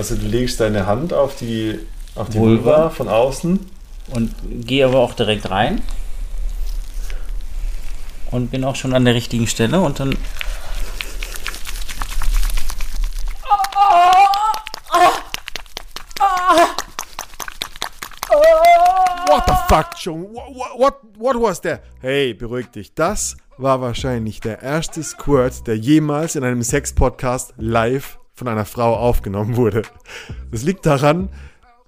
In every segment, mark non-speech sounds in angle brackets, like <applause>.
Also du legst deine Hand auf die, auf die Vulva. Vulva von außen. Und gehe aber auch direkt rein. Und bin auch schon an der richtigen Stelle und dann. What the fuck, John? What, what, what was that? Hey, beruhig dich. Das war wahrscheinlich der erste Squirt, der jemals in einem Sex-Podcast live von einer Frau aufgenommen wurde. Das liegt daran,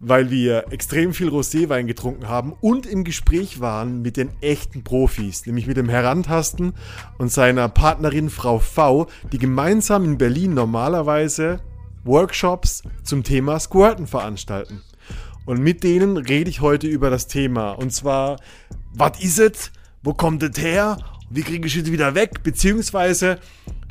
weil wir extrem viel Roséwein getrunken haben und im Gespräch waren mit den echten Profis, nämlich mit dem Herantasten und seiner Partnerin Frau V, die gemeinsam in Berlin normalerweise Workshops zum Thema Squirten veranstalten. Und mit denen rede ich heute über das Thema. Und zwar, was ist es? Wo kommt es her? Wie kriege ich es wieder weg? Beziehungsweise,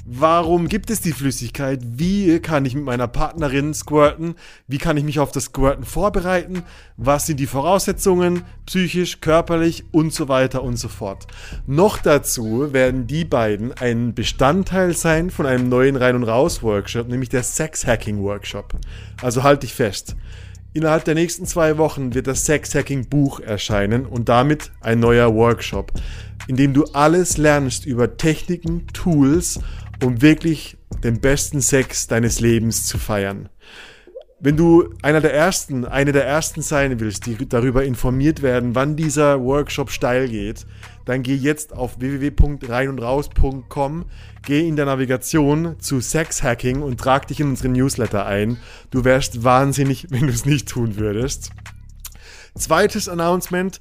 warum gibt es die Flüssigkeit? Wie kann ich mit meiner Partnerin squirten? Wie kann ich mich auf das Squirten vorbereiten? Was sind die Voraussetzungen? Psychisch, körperlich und so weiter und so fort. Noch dazu werden die beiden ein Bestandteil sein von einem neuen Rein- und Raus-Workshop, nämlich der Sex-Hacking-Workshop. Also halt dich fest. Innerhalb der nächsten zwei Wochen wird das Sex Hacking Buch erscheinen und damit ein neuer Workshop, in dem du alles lernst über Techniken, Tools, um wirklich den besten Sex deines Lebens zu feiern. Wenn du einer der ersten, eine der ersten sein willst, die darüber informiert werden, wann dieser Workshop steil geht, dann geh jetzt auf www.reinundraus.com, geh in der Navigation zu Sex Hacking und trag dich in unseren Newsletter ein. Du wärst wahnsinnig, wenn du es nicht tun würdest. Zweites Announcement,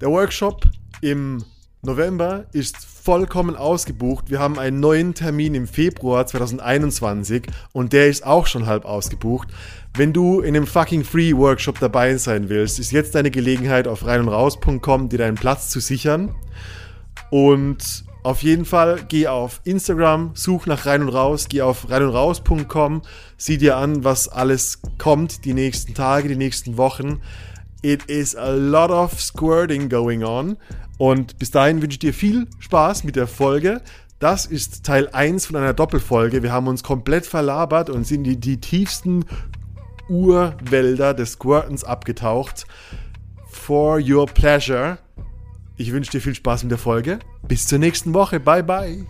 der Workshop im November ist vollkommen ausgebucht. Wir haben einen neuen Termin im Februar 2021 und der ist auch schon halb ausgebucht. Wenn du in einem fucking Free Workshop dabei sein willst, ist jetzt deine Gelegenheit auf reinundraus.com dir deinen Platz zu sichern. Und auf jeden Fall geh auf Instagram, such nach rein und raus, geh auf reinundraus.com, sieh dir an, was alles kommt die nächsten Tage, die nächsten Wochen. It is a lot of squirting going on. Und bis dahin wünsche ich dir viel Spaß mit der Folge. Das ist Teil 1 von einer Doppelfolge. Wir haben uns komplett verlabert und sind in die tiefsten Urwälder des Squirtens abgetaucht. For your pleasure. Ich wünsche dir viel Spaß mit der Folge. Bis zur nächsten Woche. Bye, bye.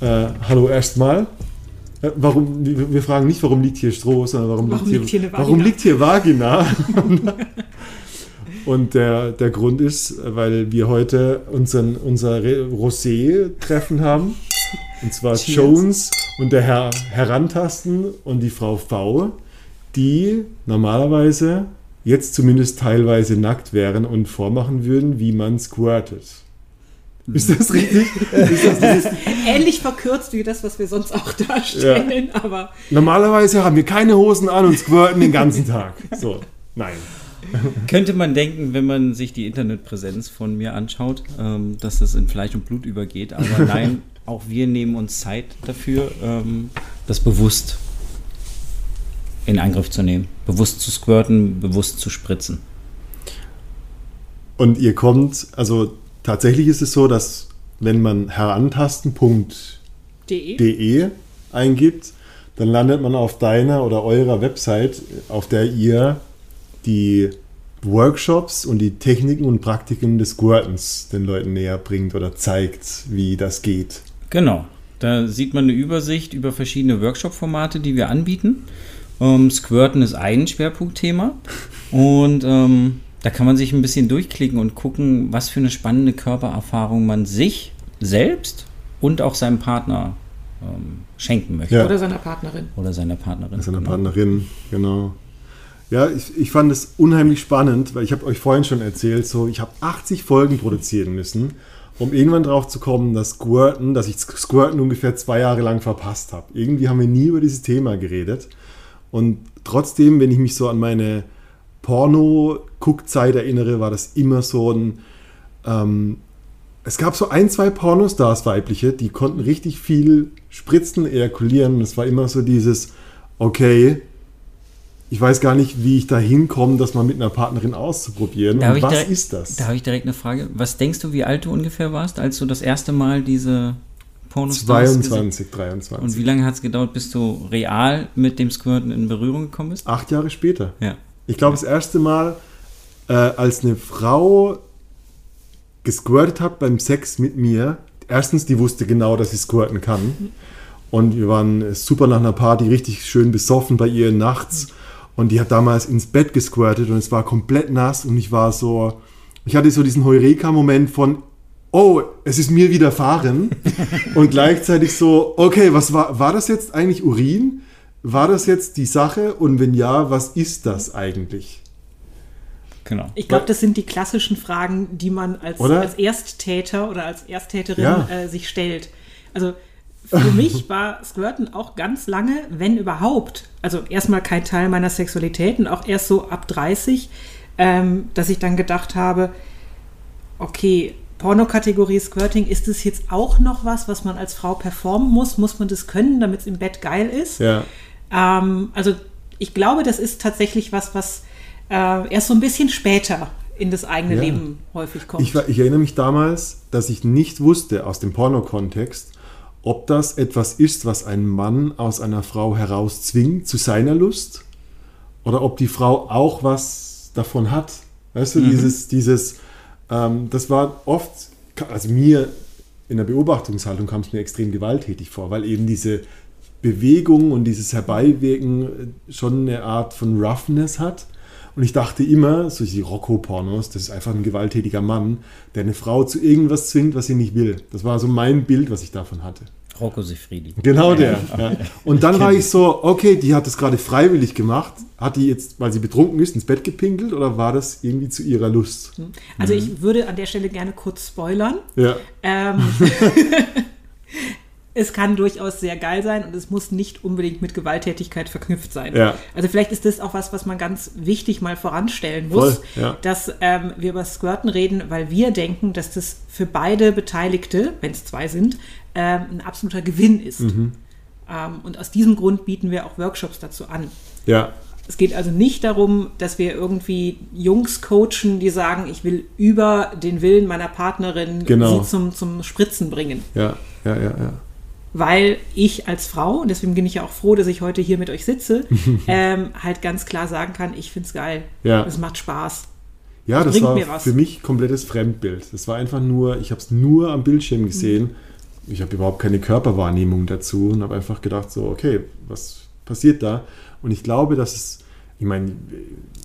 Äh, hallo erstmal. Äh, warum, wir fragen nicht, warum liegt hier Stroh, sondern warum, warum liegt, hier, liegt hier warum liegt hier Vagina? <laughs> Und der, der Grund ist, weil wir heute unseren, unser Rosé-Treffen haben. Und zwar Cheers. Jones und der Herr Herantasten und die Frau V, die normalerweise jetzt zumindest teilweise nackt wären und vormachen würden, wie man squirtet. Ist das richtig? ist das, das ist <laughs> Ähnlich verkürzt wie das, was wir sonst auch darstellen, ja. aber. Normalerweise haben wir keine Hosen an und squirten den ganzen Tag. So, nein. Könnte man denken, wenn man sich die Internetpräsenz von mir anschaut, ähm, dass das in Fleisch und Blut übergeht. Aber <laughs> nein, auch wir nehmen uns Zeit dafür, ähm, das bewusst in Angriff zu nehmen. Bewusst zu squirten, bewusst zu spritzen. Und ihr kommt, also Tatsächlich ist es so, dass wenn man herantasten.de eingibt, dann landet man auf deiner oder eurer Website, auf der ihr die Workshops und die Techniken und Praktiken des Squirtens den Leuten näher bringt oder zeigt, wie das geht. Genau. Da sieht man eine Übersicht über verschiedene Workshop-Formate, die wir anbieten. Ähm, Squirten ist ein Schwerpunktthema. Und ähm, da kann man sich ein bisschen durchklicken und gucken, was für eine spannende Körpererfahrung man sich selbst und auch seinem Partner ähm, schenken möchte. Ja. Oder seiner Partnerin. Oder seiner Partnerin. Seiner genau. Partnerin, genau. Ja, ich, ich fand es unheimlich spannend, weil ich habe euch vorhin schon erzählt, so ich habe 80 Folgen produzieren müssen, um irgendwann drauf zu kommen, dass Squirten, dass ich Squirten ungefähr zwei Jahre lang verpasst habe. Irgendwie haben wir nie über dieses Thema geredet. Und trotzdem, wenn ich mich so an meine Porno-Guckzeit erinnere, war das immer so ein. Ähm, es gab so ein, zwei Pornostars weibliche, die konnten richtig viel spritzen, ejakulieren. Und es war immer so dieses, okay, ich weiß gar nicht, wie ich da hinkomme, das mal mit einer Partnerin auszuprobieren. Und was direkt, ist das? Da habe ich direkt eine Frage. Was denkst du, wie alt du ungefähr warst, als du das erste Mal diese Pornostars gesehen? 22, 23. Und wie lange hat es gedauert, bis du real mit dem Squirten in Berührung gekommen bist? Acht Jahre später. Ja. Ich glaube, das erste Mal, äh, als eine Frau gesquirtet hat beim Sex mit mir, erstens, die wusste genau, dass sie squirten kann. Und wir waren super nach einer Party, richtig schön besoffen bei ihr nachts. Und die hat damals ins Bett gesquirtet und es war komplett nass und ich war so, ich hatte so diesen Heureka-Moment von, oh, es ist mir widerfahren. <laughs> und gleichzeitig so, okay, was war, war das jetzt eigentlich Urin? War das jetzt die Sache? Und wenn ja, was ist das eigentlich? Genau. Ich glaube, das sind die klassischen Fragen, die man als, Oder? als Ersttäter oder als Ersttäterin Ja. äh, sich stellt. Also für mich <laughs> war Squirten auch ganz lange, wenn überhaupt, also erstmal kein Teil meiner Sexualität und auch erst so ab 30, ähm, dass ich dann gedacht habe, okay, Pornokategorie Squirting, ist es jetzt auch noch was, was man als Frau performen muss? Muss man das können, damit es im Bett geil ist? Ja. Ähm, also ich glaube, das ist tatsächlich was, was äh, erst so ein bisschen später in das eigene Ja. Leben häufig kommt. Ich, ich erinnere mich damals, dass ich nicht wusste aus dem Pornokontext, ob das etwas ist, was ein Mann aus einer Frau heraus zwingt zu seiner Lust oder ob die Frau auch was davon hat. Weißt du, dieses, dieses, ähm, das war oft, also mir in der Beobachtungshaltung kam es mir extrem gewalttätig vor, weil eben diese Bewegung und dieses Herbeiwirken äh, schon eine Art von Roughness hat. Und ich dachte immer, so die Rocco-Pornos, das ist einfach ein gewalttätiger Mann, der eine Frau zu irgendwas zwingt, was sie nicht will. Das war so mein Bild, was ich davon hatte. Rocco Sifredi. Genau der. Ja. Und dann war ich so, okay, die hat das gerade freiwillig gemacht. Hat die jetzt, weil sie betrunken ist, ins Bett gepinkelt oder war das irgendwie zu ihrer Lust? also Mhm. ich würde an der Stelle gerne kurz spoilern. Ja. Ähm, <laughs> <laughs> es kann durchaus sehr geil sein und es muss nicht unbedingt mit Gewalttätigkeit verknüpft sein. Ja. Also vielleicht ist das auch was, was man ganz wichtig mal voranstellen muss, Voll, ja. dass ähm, wir über Squirten reden, weil wir denken, dass das für beide Beteiligte, wenn es zwei sind, ähm, ein absoluter Gewinn ist. Mhm. Ähm, und aus diesem Grund bieten wir auch Workshops dazu an. Ja. Es geht also nicht darum, dass wir irgendwie Jungs coachen, die sagen, ich will über den Willen meiner Partnerin Genau. sie zum, zum Spritzen bringen. Ja, ja, ja, ja. Weil ich als Frau, und deswegen bin ich ja auch froh, dass ich heute hier mit euch sitze, <laughs> ähm, halt ganz klar sagen kann, ich finde es geil. Ja. Es macht Spaß. Ja, das bringt war mir was. für mich komplettes Fremdbild. Das war einfach nur, ich habe es nur am Bildschirm gesehen. Ich habe überhaupt keine Körperwahrnehmung dazu und habe einfach gedacht, so, okay, was passiert da? Und ich glaube, dass es, ich meine,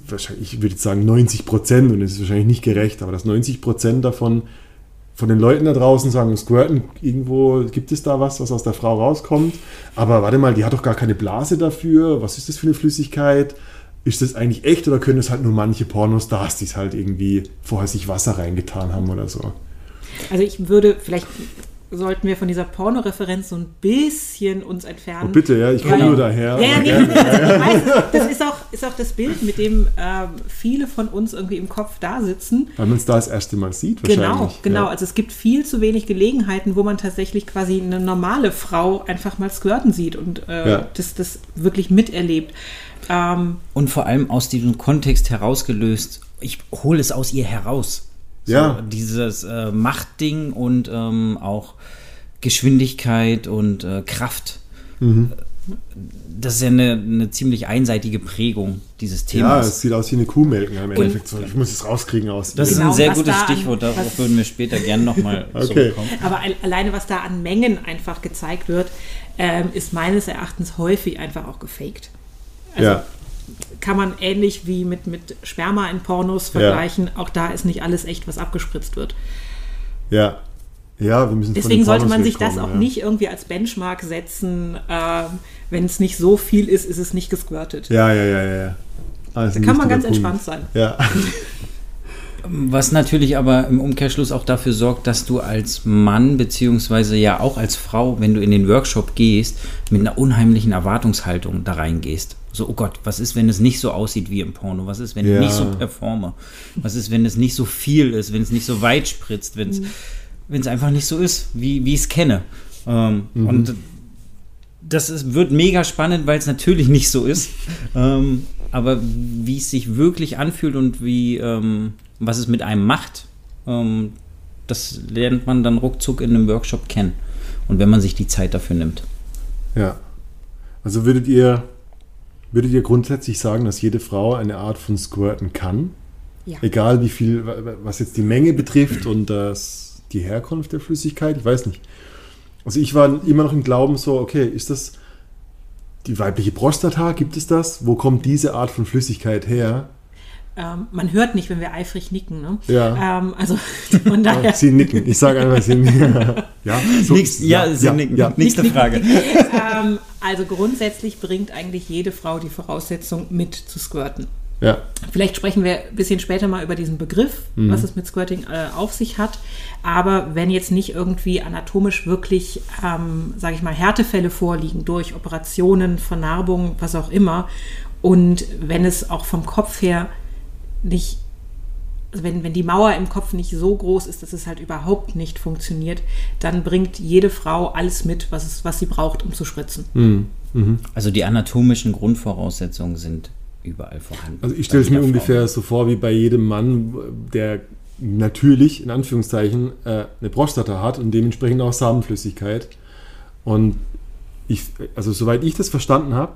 wahrscheinlich, ich würde jetzt sagen 90 Prozent, und es ist wahrscheinlich nicht gerecht, aber dass 90 Prozent davon von den Leuten da draußen sagen, Squirten, irgendwo gibt es da was, was aus der Frau rauskommt. Aber warte mal, die hat doch gar keine Blase dafür. Was ist das für eine Flüssigkeit? Ist das eigentlich echt oder können es halt nur manche Pornostars, die es halt irgendwie vorher sich Wasser reingetan haben oder so? Also ich würde, vielleicht sollten wir von dieser Pornoreferenz so ein bisschen uns entfernen. Oh, bitte, ja, ich komme nur daher. Ja, nee, gerne. das, ich weiß, das ist, auch, ist auch das Bild, mit dem ähm, viele von uns irgendwie im Kopf da sitzen. Weil man es da das erste Mal sieht Genau, wahrscheinlich. genau. Ja. Also es gibt viel zu wenig Gelegenheiten, wo man tatsächlich quasi eine normale Frau einfach mal squirten sieht und äh, Ja. das, das wirklich miterlebt. Ähm, Und vor allem aus diesem Kontext herausgelöst, ich hole es aus ihr heraus. So, Ja. Dieses äh, Machtding und ähm, auch Geschwindigkeit und äh, Kraft. Mhm. Das ist ja eine, eine ziemlich einseitige Prägung dieses ja, Themas. es sieht aus wie eine Kuhmelken im Endeffekt. So, ich muss es rauskriegen aus. das ist Genau, ein sehr was gutes da an- Stichwort, darauf würden wir später gerne nochmal <laughs> Okay. zurückkommen. aber al- alleine, was da an Mengen einfach gezeigt wird, ähm, ist meines Erachtens häufig einfach auch gefaked. Also ja, kann man ähnlich wie mit, mit Sperma in Pornos Ja. vergleichen. Auch da ist nicht alles echt, was abgespritzt wird. ja. Ja, wir müssen Deswegen sollte man sich das auch ja. nicht irgendwie als Benchmark setzen. Ähm, Wenn es nicht so viel ist, ist es nicht gesquirtet. Ja, ja, ja, ja. ja. Das ist Da kann man ganz Punkt. entspannt sein. Ja, <laughs> Was natürlich aber im Umkehrschluss auch dafür sorgt, dass du als Mann beziehungsweise ja auch als Frau, wenn du in den Workshop gehst, mit einer unheimlichen Erwartungshaltung da reingehst. So, oh Gott, was ist, wenn es nicht so aussieht wie im Porno? Was ist, wenn Ja. ich nicht so performe? Was ist, wenn es nicht so viel ist, wenn es nicht so weit spritzt, wenn es wenn es einfach nicht so ist, wie, wie ich es kenne? Ähm, Und das ist, wird mega spannend, weil es natürlich nicht so ist. Ähm, aber wie es sich wirklich anfühlt und wie, ähm, was es mit einem macht, ähm, das lernt man dann ruckzuck in einem Workshop kennen. und wenn man sich die Zeit dafür nimmt. Ja. Also würdet ihr, würdet ihr grundsätzlich sagen, dass jede Frau eine Art von Squirten kann? Ja. Egal wie viel, was jetzt die Menge betrifft und das, die Herkunft der Flüssigkeit, ich weiß nicht. Also ich war immer noch im Glauben so, okay, ist das die weibliche Prostata, gibt es das? Wo kommt diese Art von Flüssigkeit her? Ähm, man hört nicht, wenn wir eifrig nicken. Ne? Ja. Ähm, also <laughs> von daher. Sie nicken. Ich sage einfach, sie nicken. <laughs> ja, so, Nächst, ja, Sie nicken. Nächste Frage. <laughs> ähm, also grundsätzlich bringt eigentlich jede Frau die Voraussetzung mit zu squirten. Ja. Vielleicht sprechen wir ein bisschen später mal über diesen Begriff, Mhm. was es mit Squirting äh, auf sich hat. Aber wenn jetzt nicht irgendwie anatomisch wirklich, ähm, sage ich mal, Härtefälle vorliegen durch Operationen, Vernarbungen, was auch immer, und wenn es auch vom Kopf her nicht, also wenn, wenn die Mauer im Kopf nicht so groß ist, dass es halt überhaupt nicht funktioniert, dann bringt jede Frau alles mit, was, es, was sie braucht, um zu spritzen. Mhm. Also die anatomischen Grundvoraussetzungen sind überall vorhanden. Also ich stelle es mir Frau. ungefähr so vor wie bei jedem Mann, der natürlich, in Anführungszeichen, äh, eine Prostata hat und dementsprechend auch Samenflüssigkeit. Und ich, also soweit ich das verstanden habe,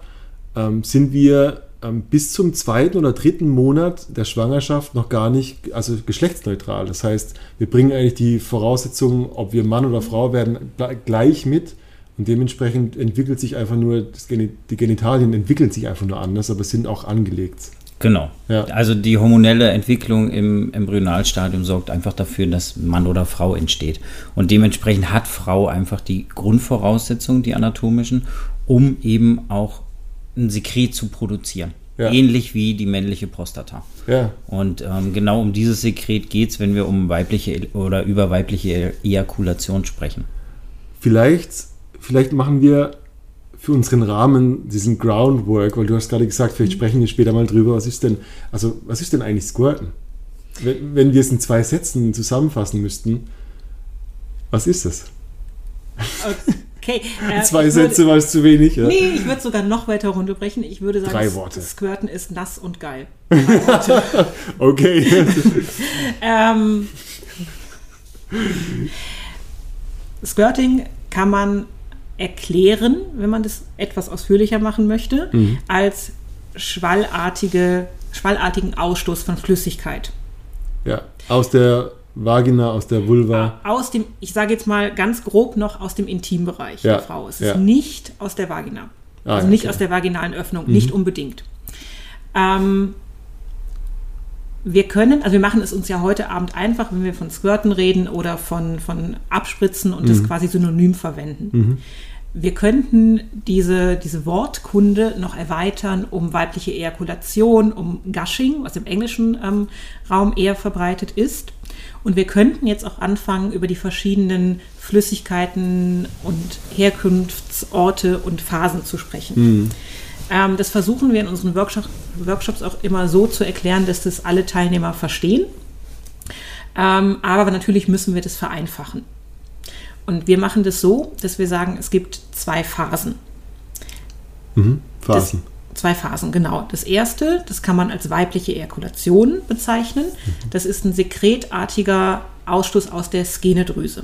ähm, sind wir ähm, bis zum zweiten oder dritten Monat der Schwangerschaft noch gar nicht, also geschlechtsneutral. Das heißt, wir bringen eigentlich die Voraussetzungen, ob wir Mann oder Frau werden, gle- gleich mit. Und dementsprechend entwickelt sich einfach nur, Geni- die Genitalien entwickeln sich einfach nur anders, aber sind auch angelegt. Genau. Ja. Also die hormonelle Entwicklung im Embryonalstadium sorgt einfach dafür, dass Mann oder Frau entsteht. Und dementsprechend hat Frau einfach die Grundvoraussetzungen, die anatomischen, um eben auch ein Sekret zu produzieren. Ja. Ähnlich wie die männliche Prostata. Ja, Und ähm, genau um dieses Sekret geht es, wenn wir um weibliche oder über weibliche Ejakulation sprechen. vielleicht, vielleicht machen wir für unseren Rahmen diesen Groundwork, weil du hast gerade gesagt, vielleicht sprechen wir später mal drüber, was ist denn, also was ist denn eigentlich Squirten? Wenn, wenn wir es in zwei Sätzen zusammenfassen müssten, was ist es? Okay. äh, Zwei Sätze war es zu wenig, ja? Nee, ich würde sogar noch weiter runterbrechen. Ich würde sagen, Drei Worte. Squirten ist nass und geil. <laughs> Okay. <laughs> Ähm, Squirting kann man erklären, wenn man das etwas ausführlicher machen möchte, Mhm. als schwallartige, schwallartigen Ausstoß von Flüssigkeit. ja, aus der Vagina, aus der Vulva. Aus dem, ich sage jetzt mal ganz grob noch aus dem Intimbereich Ja, der Frau. Es ist ja. nicht aus der Vagina. Ah, also nicht okay. Mhm. aus der vaginalen Öffnung, nicht unbedingt. Ähm, wir können, also wir machen es uns ja heute Abend einfach, wenn wir von Squirten reden oder von, von Abspritzen und Mhm. das quasi synonym verwenden. Wir könnten diese, diese Wortkunde noch erweitern um weibliche Ejakulation, um Gushing, was im englischen ähm, Raum eher verbreitet ist. Und wir könnten jetzt auch anfangen, über die verschiedenen Flüssigkeiten und Herkunftsorte und Phasen zu sprechen. Ähm, das versuchen wir in unseren Workshop, Workshops auch immer so zu erklären, dass das alle Teilnehmer verstehen. Ähm, aber natürlich müssen wir das vereinfachen. Und wir machen das so, dass wir sagen, es gibt zwei Phasen. Mhm. Phasen. Das, zwei Phasen, genau. Das erste, das kann man als weibliche Ejakulation bezeichnen. Das ist ein sekretartiger Ausstoß aus der Skenedrüse.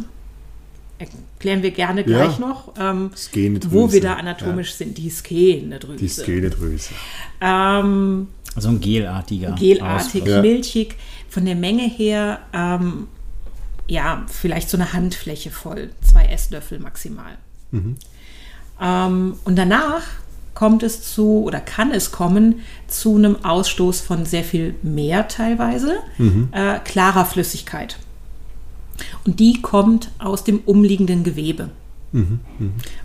Erklären wir gerne Ja. gleich noch, ähm, wo wir da anatomisch sind. Die Skenedrüse. Die Skenedrüse. Ähm, Also ein gelartiger. gelartig. Ja. milchig. Von der Menge her, ähm, ja, vielleicht so eine Handfläche voll. Zwei Esslöffel maximal. Ähm, und danach kommt es zu, oder kann es kommen, zu einem Ausstoß von sehr viel mehr teilweise, äh, klarer Flüssigkeit. Und die kommt aus dem umliegenden Gewebe.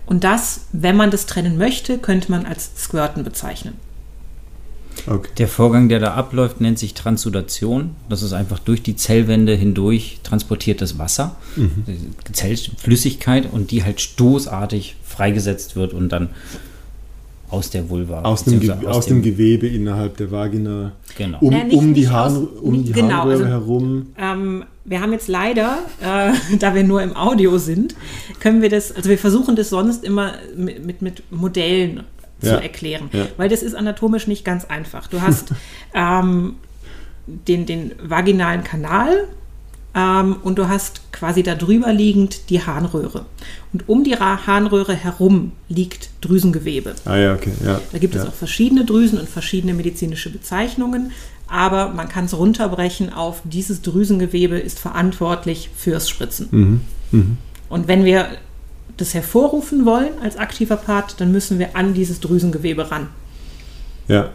Und das, wenn man das trennen möchte, könnte man als Squirten bezeichnen. Okay. Der Vorgang, der da abläuft, nennt sich Transudation. Das ist einfach durch die Zellwände hindurch transportiertes Wasser, die Zellflüssigkeit und die halt stoßartig freigesetzt wird und dann aus der Vulva. Aus dem, Ge beziehungsweise aus dem Gewebe innerhalb der Vagina. Genau. Um, Ja, nicht- um die, Haar, aus- um die genau, also- herum. Ähm, wir haben jetzt leider, äh, <laughs> da wir nur im Audio sind, können wir das, also wir versuchen das sonst immer mit, mit, mit Modellen zu Ja, erklären, ja. weil das ist anatomisch nicht ganz einfach. Du hast <laughs> ähm, den, den vaginalen Kanal, ähm, und du hast quasi da drüber liegend die Harnröhre. Und um die Harnröhre herum liegt Drüsengewebe. Ah ja, okay. Ja. Da gibt es auch verschiedene Drüsen und verschiedene medizinische Bezeichnungen, aber man kann es runterbrechen auf dieses Drüsengewebe ist verantwortlich fürs Spritzen. Mhm. Und wenn wir das hervorrufen wollen als aktiver Part, dann müssen wir an dieses Drüsengewebe ran. Ja.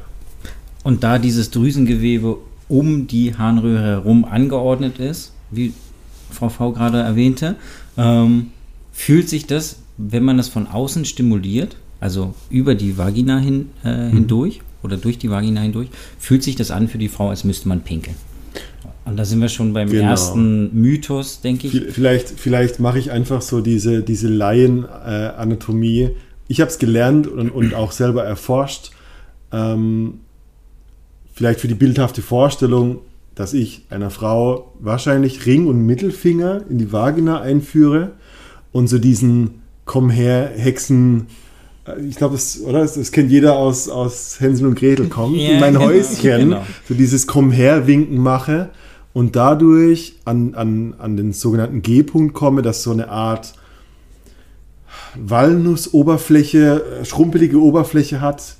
Und da dieses Drüsengewebe um die Harnröhre herum angeordnet ist, wie Frau V gerade erwähnte, ähm, fühlt sich das, wenn man das von außen stimuliert, also über die Vagina hin, äh, hindurch oder durch die Vagina hindurch, fühlt sich das an für die Frau, als müsste man pinkeln. Und da sind wir schon beim Genau. ersten Mythos, denke ich. Vi- Vielleicht, vielleicht mache ich einfach so diese, diese Laien-Anatomie. ich habe es gelernt und, und auch selber erforscht. Ähm, vielleicht für die bildhafte Vorstellung, dass ich einer Frau wahrscheinlich Ring und Mittelfinger in die Vagina einführe und so diesen Komm her, Hexen. äh, Ich glaube, das, oder? Das, das kennt jeder aus, aus Hänsel und Gretel. Komm Ja, in mein genau, Häuschen. genau. So dieses Komm her winken mache und dadurch an, an, an den sogenannten G-Punkt komme, dass so eine Art Walnussoberfläche, äh, schrumpelige Oberfläche hat,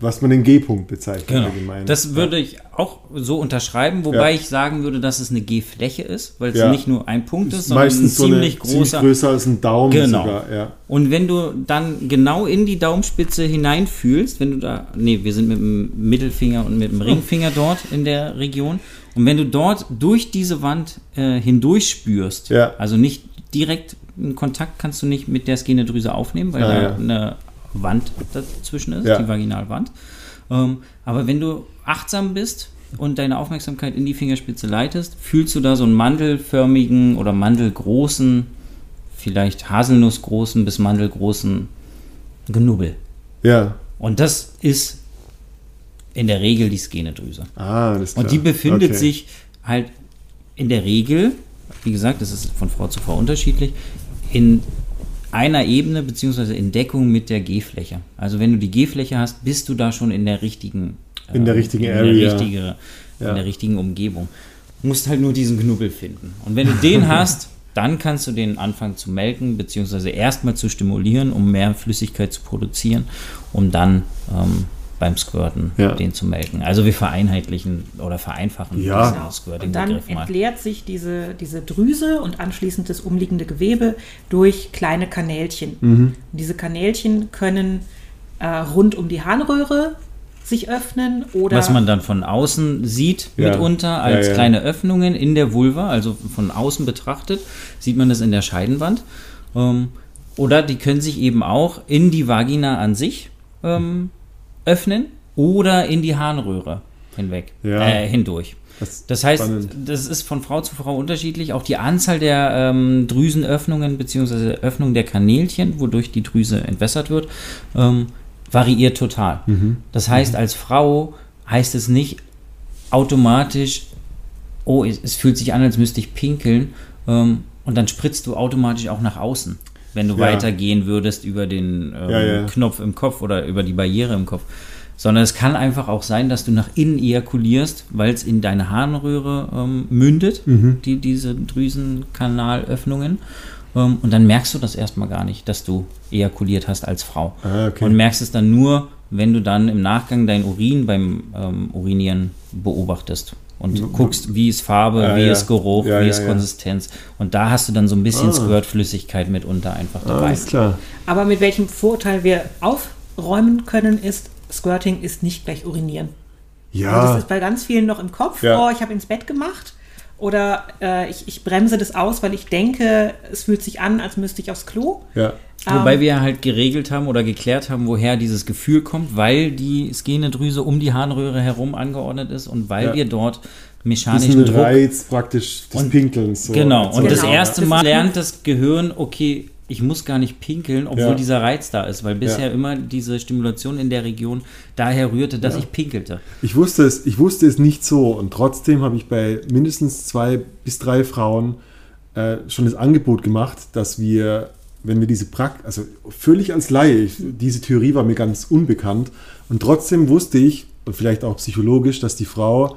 was man den G-Punkt bezeichnet. Genau. allgemein. Das würde ich auch so unterschreiben, wobei Ja. ich sagen würde, dass es eine G-Fläche ist, weil es Ja. nicht nur ein Punkt ist, ist sondern ein meistens so eine ziemlich ziemlich großer. größer als ein Daumen Genau. sogar. Ja. Und wenn du dann genau in die Daumenspitze hineinfühlst, wenn du da, nee, wir sind mit dem Mittelfinger und mit dem Ringfinger dort in der Region, und wenn du dort durch diese Wand äh, hindurch spürst, Ja. also nicht direkt einen Kontakt kannst du nicht mit der Skenedrüse aufnehmen, weil Ah, da ja. eine Wand dazwischen ist, Ja. die Vaginalwand. Ähm, aber wenn du achtsam bist und deine Aufmerksamkeit in die Fingerspitze leitest, fühlst du da so einen mandelförmigen oder mandelgroßen, vielleicht haselnussgroßen bis mandelgroßen Genubbel. ja. Und das ist in der Regel die Skenedrüse. Ah, das Und die befindet sich halt in der Regel, wie gesagt, das ist von Frau zu Frau unterschiedlich, in einer Ebene beziehungsweise in Deckung mit der G-Fläche. Also wenn du die G-Fläche hast, bist du da schon in der richtigen In der ähm, richtigen in Area. Der richtige, Ja. In der richtigen Umgebung. Du musst halt nur diesen Knubbel finden. Und wenn du den <laughs> hast, dann kannst du den anfangen zu melken, beziehungsweise erstmal zu stimulieren, um mehr Flüssigkeit zu produzieren, um dann ähm, beim Squirten Ja. den zu melken. Also wir vereinheitlichen oder vereinfachen Ja. diesen Und dann Squirting-Begriff mal. entleert sich diese, diese Drüse und anschließend das umliegende Gewebe durch kleine Kanälchen. Mhm. Und diese Kanälchen können äh, rund um die Harnröhre sich öffnen oder Was man dann von außen sieht, Ja. mitunter als Ja, ja. kleine Öffnungen in der Vulva, also von außen betrachtet, sieht man das in der Scheidenwand. Ähm, oder die können sich eben auch in die Vagina an sich ähm, öffnen oder in die Harnröhre hinweg, Ja. äh, hindurch. Das, Das heißt, spannend. das ist von Frau zu Frau unterschiedlich. Auch die Anzahl der ähm, Drüsenöffnungen bzw. Öffnung der Kanälchen, wodurch die Drüse entwässert wird, ähm, variiert total. Mhm. Das heißt, als Frau heißt es nicht automatisch, oh, es, es fühlt sich an, als müsste ich pinkeln, ähm, und dann spritzt du automatisch auch nach außen, wenn du Ja. weitergehen würdest über den ähm, Ja. Knopf im Kopf oder über die Barriere im Kopf. Sondern es kann einfach auch sein, dass du nach innen ejakulierst, weil es in deine Harnröhre ähm, mündet, Mhm. die, diese Drüsenkanalöffnungen. Ähm, und dann merkst du das erstmal gar nicht, dass du ejakuliert hast als Frau. Ah, okay. Und merkst es dann nur, wenn du dann im Nachgang dein Urin beim ähm, Urinieren beobachtest und guckst, wie ist Farbe, Ja, wie ja. ist Geruch, Ja, wie ja, ist ja. Konsistenz. Und da hast du dann so ein bisschen Ah. Squirtflüssigkeit mitunter einfach dabei. alles klar. Aber mit welchem Vorteil wir aufräumen können, ist, Squirting ist nicht gleich urinieren. Also Ja, das ist bei ganz vielen noch im Kopf. Ja. Oh, ich habe ins Bett gemacht. Oder äh, ich, ich bremse das aus, weil ich denke, es fühlt sich an, als müsste ich aufs Klo. ja. Wobei Ähm, wir halt geregelt haben oder geklärt haben, woher dieses Gefühl kommt, weil die Skenedrüse um die Harnröhre herum angeordnet ist und weil Ja. wir dort mechanischen Diesen Druck Reiz praktisch des Und- Pinkelns. So Genau, und das Genau. erste Das Mal ist- lernt das Gehirn, okay, ich muss gar nicht pinkeln, obwohl Ja. dieser Reiz da ist, weil bisher Ja. immer diese Stimulation in der Region daher rührte, dass ich pinkelte. Ich wusste es, ich wusste es nicht so und trotzdem habe ich bei mindestens zwei bis drei Frauen äh, schon das Angebot gemacht, dass wir, wenn wir diese Praxis, also völlig als Laie, ich, diese Theorie war mir ganz unbekannt und trotzdem wusste ich, und vielleicht auch psychologisch, dass die Frau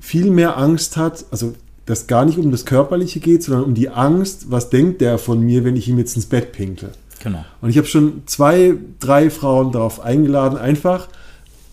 viel mehr Angst hat, also das gar nicht um das Körperliche geht, sondern um die Angst, was denkt der von mir, wenn ich ihm jetzt ins Bett pinkel. Genau. Und ich habe schon zwei, drei Frauen darauf eingeladen, einfach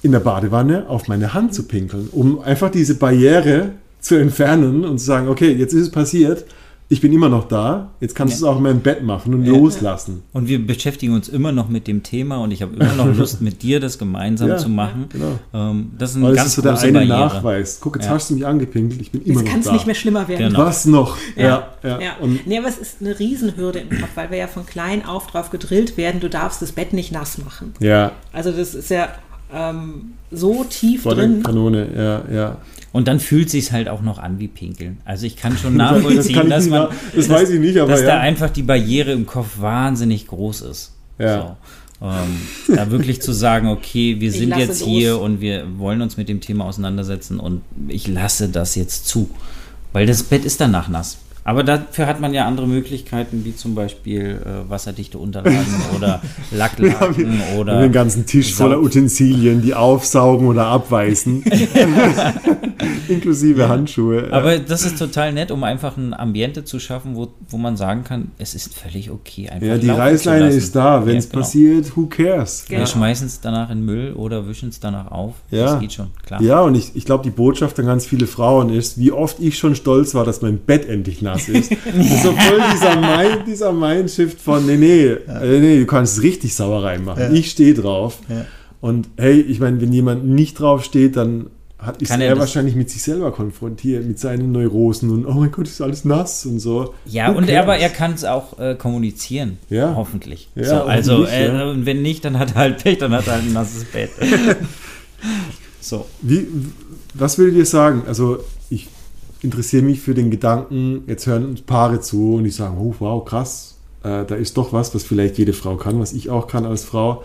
in der Badewanne auf meine Hand zu pinkeln, um einfach diese Barriere zu entfernen und zu sagen, okay, jetzt ist es passiert, ich bin immer noch da, jetzt kannst du es auch in meinem Bett machen und loslassen. Und wir beschäftigen uns immer noch mit dem Thema und ich habe immer noch Lust, mit dir das gemeinsam Ja, zu machen. genau. Ähm, das ist eine Weil es ganz ist so der große eine Barriere. Nachweis. Guck, jetzt Ja. hast du mich angepinkelt, ich bin immer Jetzt noch kann es da. nicht mehr schlimmer werden. Genau. Was noch? Ja, ja. Ja. Und nee, aber es ist eine Riesenhürde im Kopf, weil wir ja von klein auf drauf gedrillt werden, du darfst das Bett nicht nass machen. ja, Also das ist ja ähm, so tief volle drin. Kanone, ja, ja. Und dann fühlt sich halt auch noch an wie Pinkeln. Also ich kann schon <laughs> Das nachvollziehen, kann ich dass man, nach- das weiß ich nicht, aber dass ja. da einfach die Barriere im Kopf wahnsinnig groß ist. Ja. So. Ähm, da wirklich zu sagen, okay, wir Ich sind jetzt los. hier und wir wollen uns mit dem Thema auseinandersetzen und ich lasse das jetzt zu. Weil das Bett ist danach nass. Aber dafür hat man ja andere Möglichkeiten, wie zum Beispiel äh, wasserdichte Unterlagen <laughs> oder Lacklaken oder den ganzen Tisch voller Utensilien, die aufsaugen oder abweisen. <laughs> Inklusive Handschuhe. Aber das ist total nett, um einfach ein Ambiente zu schaffen, wo, wo man sagen kann, es ist völlig okay. Einfach ja, die Reißleine ist da. Wenn Ja, es genau. passiert, who cares? Wir schmeißen es danach in Müll oder wischen es danach auf. Ja. Das geht schon, klar. Ja, und ich, ich glaube, die Botschaft an ganz viele Frauen ist, wie oft ich schon stolz war, dass mein Bett endlich nass ist. das <laughs> ist so voll dieser, Mind, dieser Mindshift von, nee, nee, äh, nee, du kannst es richtig Sauerei machen. Ich stehe drauf. Und hey, ich meine, wenn jemand nicht drauf steht, dann hat, ist Kann er, er wahrscheinlich mit sich selber konfrontiert, mit seinen Neurosen und oh mein Gott, ist alles nass und so. Ja, Who und cares? aber er kann es auch äh, kommunizieren. Ja. Hoffentlich. Ja, so, also, hoffentlich, äh, ja. und wenn nicht, dann hat er halt Pech, dann hat er halt ein nasses Bett. <laughs> so. Wie, was würdet ihr sagen? Also, interessiere mich für den Gedanken, jetzt hören uns Paare zu und die sagen, oh, wow, krass, äh, da ist doch was, was vielleicht jede Frau kann, was ich auch kann als Frau.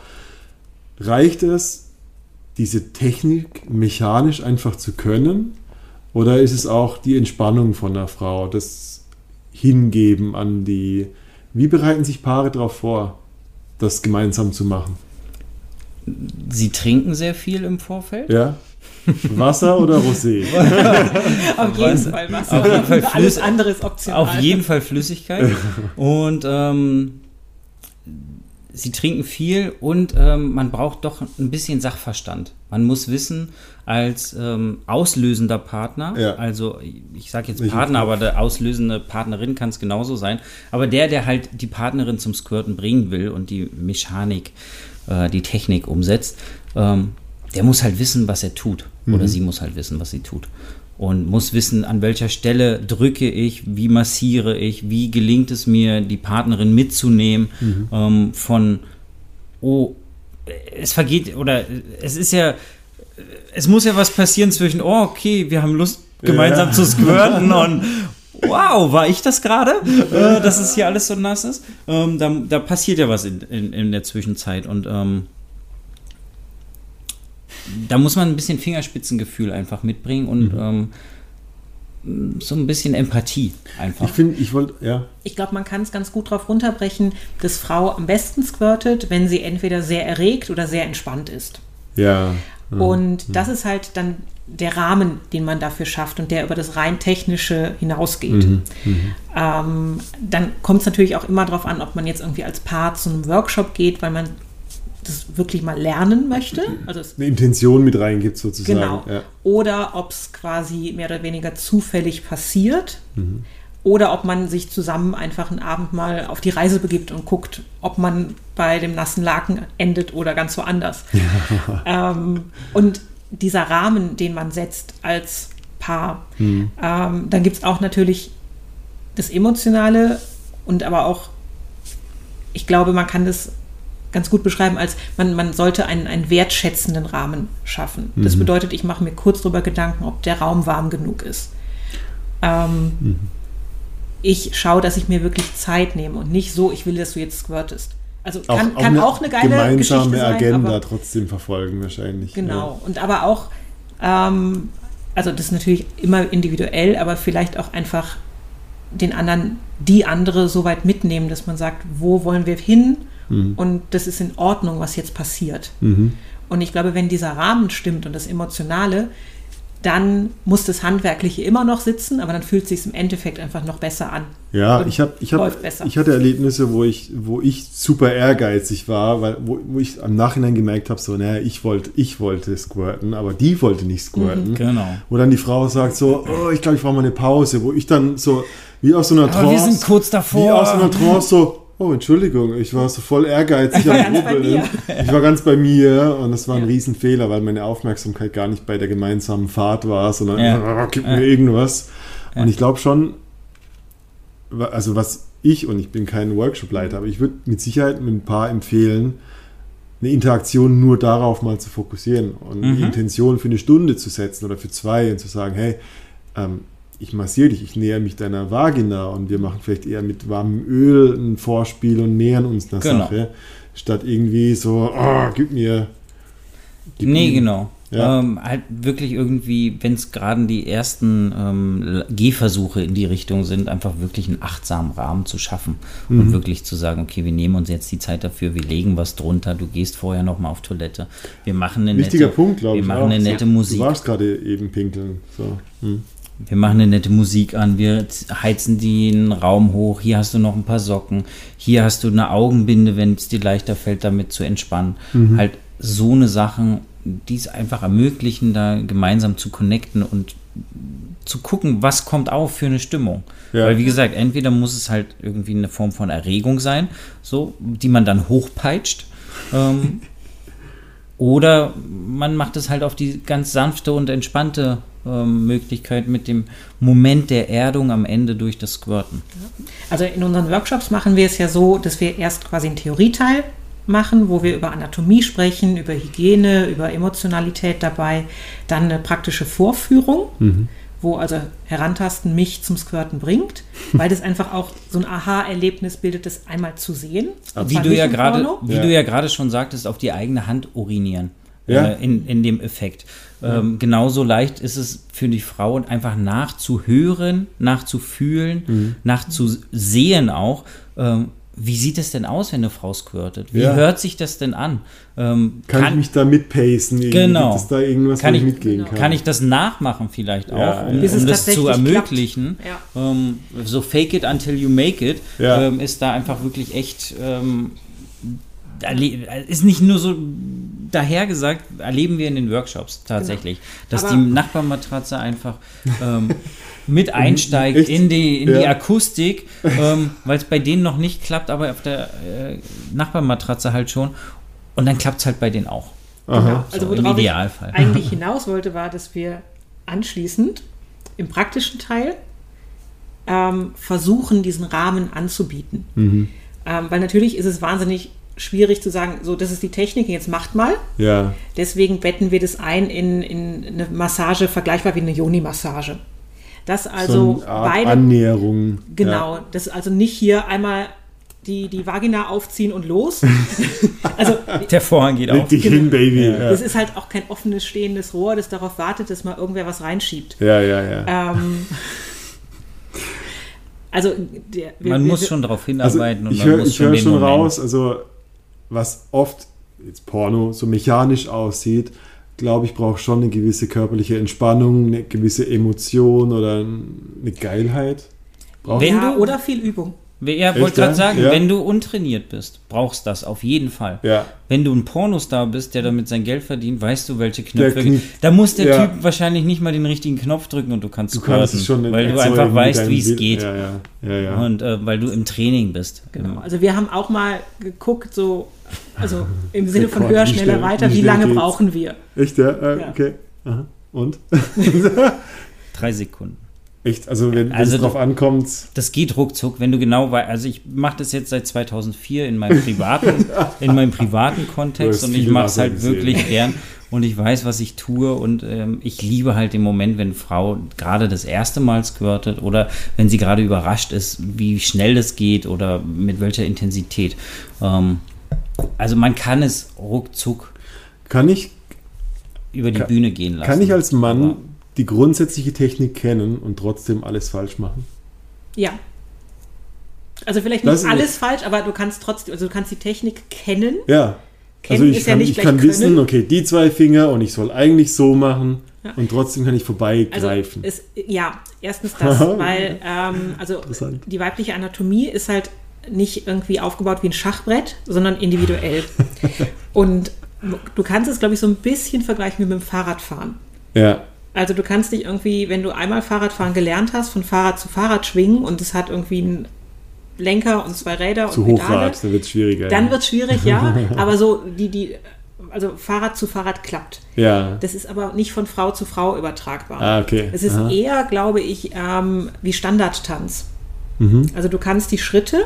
Reicht es, diese Technik mechanisch einfach zu können? Oder ist es auch die Entspannung von einer Frau, das Hingeben an die... Wie bereiten sich Paare darauf vor, das gemeinsam zu machen? Sie trinken sehr viel im Vorfeld. Ja? Wasser oder Rosé? <laughs> Auf jeden? Fall Wasser. Auf jeden Fall Alles andere ist optional. Auf jeden Fall Flüssigkeit. <laughs> und ähm, sie trinken viel und ähm, man braucht doch ein bisschen Sachverstand. Man muss wissen, als ähm, auslösender Partner, Ja. also ich sage jetzt Partner, aber der auslösende Partnerin kann es genauso sein, aber der, der halt die Partnerin zum Squirten bringen will und die Mechanik, äh, die Technik umsetzt, ähm, der muss halt wissen, was er tut. Oder sie muss halt wissen, was sie tut. Und muss wissen, an welcher Stelle drücke ich, wie massiere ich, wie gelingt es mir, die Partnerin mitzunehmen ähm, von, oh, es vergeht, oder es ist ja, es muss ja was passieren zwischen, oh, okay, wir haben Lust, gemeinsam Ja. zu squirten und <laughs> wow, war ich das gerade, äh, dass es hier alles so nass ist? Ähm, da, da passiert ja was in, in, in der Zwischenzeit und ähm, da muss man ein bisschen Fingerspitzengefühl einfach mitbringen und ähm, so ein bisschen Empathie einfach. Ich finde, ich wollte, ja. Ich glaube, man kann es ganz gut darauf runterbrechen, dass Frau am besten squirtet, wenn sie entweder sehr erregt oder sehr entspannt ist. Ja. Und das ist halt dann der Rahmen, den man dafür schafft und der über das rein technische hinausgeht. Ähm, dann kommt es natürlich auch immer darauf an, ob man jetzt irgendwie als Paar zu einem Workshop geht, weil man das wirklich mal lernen möchte. Also es Eine Intention mit reingibt sozusagen. Genau. Ja. Oder ob es quasi mehr oder weniger zufällig passiert. Oder ob man sich zusammen einfach einen Abend mal auf die Reise begibt und guckt, ob man bei dem nassen Laken endet oder ganz woanders. <laughs> ähm, und dieser Rahmen, den man setzt als Paar, ähm, dann gibt es auch natürlich das Emotionale und aber auch, ich glaube, man kann das ganz gut beschreiben als, man, man sollte einen, einen wertschätzenden Rahmen schaffen. Das bedeutet, ich mache mir kurz darüber Gedanken, ob der Raum warm genug ist. Ähm, Ich schaue, dass ich mir wirklich Zeit nehme und nicht so, ich will, dass du jetzt squirtest. Also kann auch, kann auch eine geile gemeinsame Geschichte sein, Agenda aber, trotzdem verfolgen wahrscheinlich. Genau. Und aber auch, ähm, also das ist natürlich immer individuell, aber vielleicht auch einfach den anderen, die andere so weit mitnehmen, dass man sagt, wo wollen wir hin? Und das ist in Ordnung, was jetzt passiert. Mhm. Und ich glaube, wenn dieser Rahmen stimmt und das Emotionale, dann muss das Handwerkliche immer noch sitzen, aber dann fühlt es sich im Endeffekt einfach noch besser an. Ja, Und ich, hab, ich, hab, läuft besser. ich hatte Erlebnisse, wo ich, wo ich super ehrgeizig war, weil, wo, wo ich am Nachhinein gemerkt habe, so, naja, ich wollte, ich wollte squirten, aber die wollte nicht squirten. Genau. Wo dann die Frau sagt so, oh, ich glaube, ich brauche mal eine Pause, wo ich dann so, wie aus so einer Aber wir Trance, sind kurz davor. wie aus so einer Trance so, oh, Entschuldigung, ich war so voll ehrgeizig war Rubbeln. mir. Ich war ganz bei mir und das war ein Ja. Riesenfehler, weil meine Aufmerksamkeit gar nicht bei der gemeinsamen Fahrt war, sondern Ja. <laughs> gib mir irgendwas. Und ich glaube schon, also was ich, und ich bin kein Workshopleiter, aber ich würde mit Sicherheit mit ein paar empfehlen, eine Interaktion nur darauf mal zu fokussieren und eine Mhm. Intention für eine Stunde zu setzen oder für zwei und zu sagen, hey, ähm, ich massiere dich, ich näher mich deiner Vagina und wir machen vielleicht eher mit warmem Öl ein Vorspiel und nähern uns einer Genau. Sache, statt irgendwie so, oh, gib mir. Gib Nee, mir- genau. Ja. Ähm, halt wirklich irgendwie, wenn es gerade die ersten ähm, Gehversuche in die Richtung sind, einfach wirklich einen achtsamen Rahmen zu schaffen Mhm. und wirklich zu sagen, okay, wir nehmen uns jetzt die Zeit dafür, wir legen was drunter, du gehst vorher nochmal auf Toilette, wir machen eine Wichtiger nette, Punkt, glaube wir ich. machen auch. eine nette Du Musik, warst gerade eben pinkeln. So. Hm. Wir machen eine nette Musik an, wir heizen den Raum hoch, hier hast du noch ein paar Socken, hier hast du eine Augenbinde, wenn es dir leichter fällt, damit zu entspannen. Mhm. Halt so eine Sachen, die es einfach ermöglichen, da gemeinsam zu connecten und zu gucken, was kommt auf für eine Stimmung. Ja. Weil wie gesagt, entweder muss es halt irgendwie eine Form von Erregung sein, so, die man dann hochpeitscht. Ähm, <laughs> oder man macht es halt auf die ganz sanfte und entspannte Möglichkeit mit dem Moment der Erdung am Ende durch das Squirten. Also in unseren Workshops machen wir es ja so, dass wir erst quasi einen Theorieteil machen, wo wir über Anatomie sprechen, über Hygiene, über Emotionalität dabei, dann eine praktische Vorführung, wo also Herantasten mich zum Squirten bringt, weil das einfach auch so ein Aha-Erlebnis bildet, das einmal zu sehen. Wie du ja Porno. wie Ja. du ja gerade schon sagtest, auf die eigene Hand urinieren. Ja. Äh, in, in dem Effekt. Ähm, genauso leicht ist es für die Frauen einfach nachzuhören, nachzufühlen, Mhm. nachzusehen auch. Ähm, wie sieht es denn aus, wenn eine Frau squirtet? Wie Ja. hört sich das denn an? Ähm, Kann, ich mich da mitpacen? Genau. Gibt es da irgendwas, Kann wo ich, ich- mitgehen Genau. kann? kann ich das nachmachen vielleicht auch, Ja, um, ja. Um das zu ermöglichen? Ja. Ähm, so fake it until you make it Ja. ähm, ist da einfach wirklich echt ähm, ist nicht nur so dahergesagt, erleben wir in den Workshops tatsächlich, dass Aber- die Nachbarmatratze einfach ähm, <laughs> mit einsteigt Echt? in die, in die Ja. Akustik, <laughs> ähm, weil es bei denen noch nicht klappt, aber auf der äh, Nachbarmatratze halt schon. Und dann klappt es halt bei denen auch. Aha. Also So, im worauf Idealfall. ich eigentlich <laughs> hinaus wollte, war, dass wir anschließend im praktischen Teil ähm, versuchen, diesen Rahmen anzubieten. Mhm. Ähm, weil natürlich ist es wahnsinnig schwierig zu sagen, so, das ist die Technik, jetzt macht mal. Ja, Deswegen betten wir das ein in, in eine Massage vergleichbar wie eine Yoni-Massage. Dass also so eine Art beide Annäherung. Genau, Ja. das ist also nicht hier einmal die, die Vagina aufziehen und los. <laughs> also Der Vorhang geht auf. dich Genau. hin, Baby. Ja, das ist halt auch kein offenes stehendes Rohr, das darauf wartet, dass mal irgendwer was reinschiebt. ja, ja. ja. Ähm, also der, wir, Man wir, muss wir- schon darauf Also hinarbeiten und ich man höre muss ich schon hör den schon Moment. raus, also was oft jetzt Porno so mechanisch aussieht, glaube ich, braucht schon eine gewisse körperliche Entspannung, eine gewisse Emotion oder eine Geilheit. Braucht Wenn du- oder viel Übung. Ja, wollte gerade sagen, Ja. wenn du untrainiert bist, brauchst das auf jeden Fall. ja. Wenn du ein Pornostar bist, der damit sein Geld verdient, weißt du, welche Knöpfe. Knie- da muss der Ja. Typ wahrscheinlich nicht mal den richtigen Knopf drücken und du kannst Du kannst es squirten, schon weil du einfach weißt, wie es geht Ja, ja, ja, ja. und äh, weil du im Training bist. Genau. Also wir haben auch mal geguckt, so, also im Sinne von Rekord, höher, schneller, schnell- weiter, wie lange geht's? brauchen wir? Echt, ja? Äh, Ja. Okay. Aha. Und? <laughs> Drei Sekunden. Echt, also wenn Also es drauf du- ankommt, Das geht ruckzuck, wenn du genau weißt. Also ich mache das jetzt seit 2004 in meinem privaten, <laughs> in meinem privaten Kontext und ich mache es halt gesehen. wirklich gern und ich weiß, was ich tue und ähm, ich liebe halt den Moment, wenn Frau gerade das erste Mal squirtet oder wenn sie gerade überrascht ist, wie schnell das geht oder mit welcher Intensität. Ähm, also man kann es ruckzuck kann ich, über die Kann- Bühne gehen lassen. kann ich als Mann Aber- die grundsätzliche Technik kennen und trotzdem alles falsch machen? Ja. Also vielleicht nicht alles falsch, aber du kannst trotzdem, also du kannst die Technik kennen. Ja. Kennen Also ich ist ja kann, nicht ich kann wissen, okay, die zwei Finger und ich soll eigentlich so machen. Und trotzdem kann ich Also vorbeigreifen. es, ja, erstens das, <laughs> weil ähm, also die weibliche Anatomie ist halt nicht irgendwie aufgebaut wie ein Schachbrett, sondern individuell. Und du kannst es, glaube ich, so ein bisschen vergleichen wie mit dem Fahrradfahren. ja. Also du kannst dich irgendwie, wenn du einmal Fahrradfahren gelernt hast, von Fahrrad zu Fahrrad schwingen und es hat irgendwie einen Lenker und zwei Räder Zu und Pedale, Hochrad, dann wird es schwieriger. dann ja. wird es schwierig, ja. <laughs> Aber so die, die, also Fahrrad zu Fahrrad klappt. Ja. Das ist aber nicht von Frau zu Frau übertragbar. Ah, okay. Es ist Aha. eher, glaube ich, ähm, wie Standardtanz. Mhm. Also du kannst die Schritte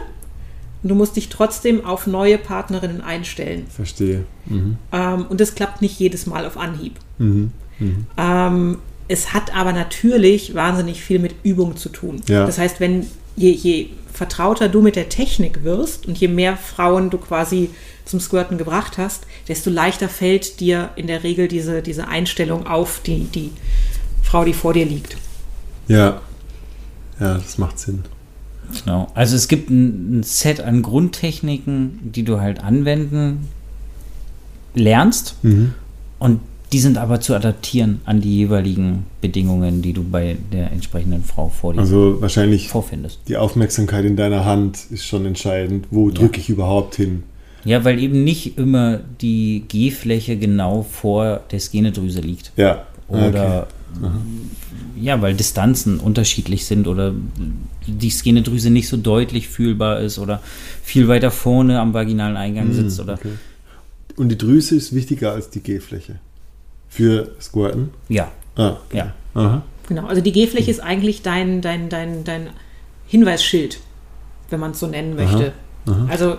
und du musst dich trotzdem auf neue Partnerinnen einstellen. Verstehe. Mhm. Ähm, und das klappt nicht jedes Mal auf Anhieb. Mhm. Ähm, es hat aber natürlich wahnsinnig viel mit Übung zu tun. Ja. Das heißt, wenn je, je vertrauter du mit der Technik wirst und je mehr Frauen du quasi zum Squirten gebracht hast, desto leichter fällt dir in der Regel diese, diese Einstellung auf die, die Frau, die vor dir liegt. Ja. Ja, das macht Sinn. Genau. Also es gibt ein, ein Set an Grundtechniken, die du halt anwenden lernst Mhm. und die sind aber zu adaptieren an die jeweiligen Bedingungen, die du bei der entsprechenden Frau vor dir Also wahrscheinlich vorfindest. die Aufmerksamkeit in deiner Hand ist schon entscheidend. Wo drücke ich überhaupt hin? Ja, weil eben nicht immer die G-Fläche genau vor der Skenedrüse liegt. Ja. Oder ja, weil Distanzen unterschiedlich sind oder die Skenedrüse nicht so deutlich fühlbar ist oder viel weiter vorne am vaginalen Eingang sitzt oder Hm, Okay. Und die Drüse ist wichtiger als die G-Fläche. Für Squirten? ja, Ah, okay. ja. Aha. Genau, also die G-Fläche ist eigentlich dein, dein, dein, dein Hinweisschild, wenn man es so nennen möchte. Also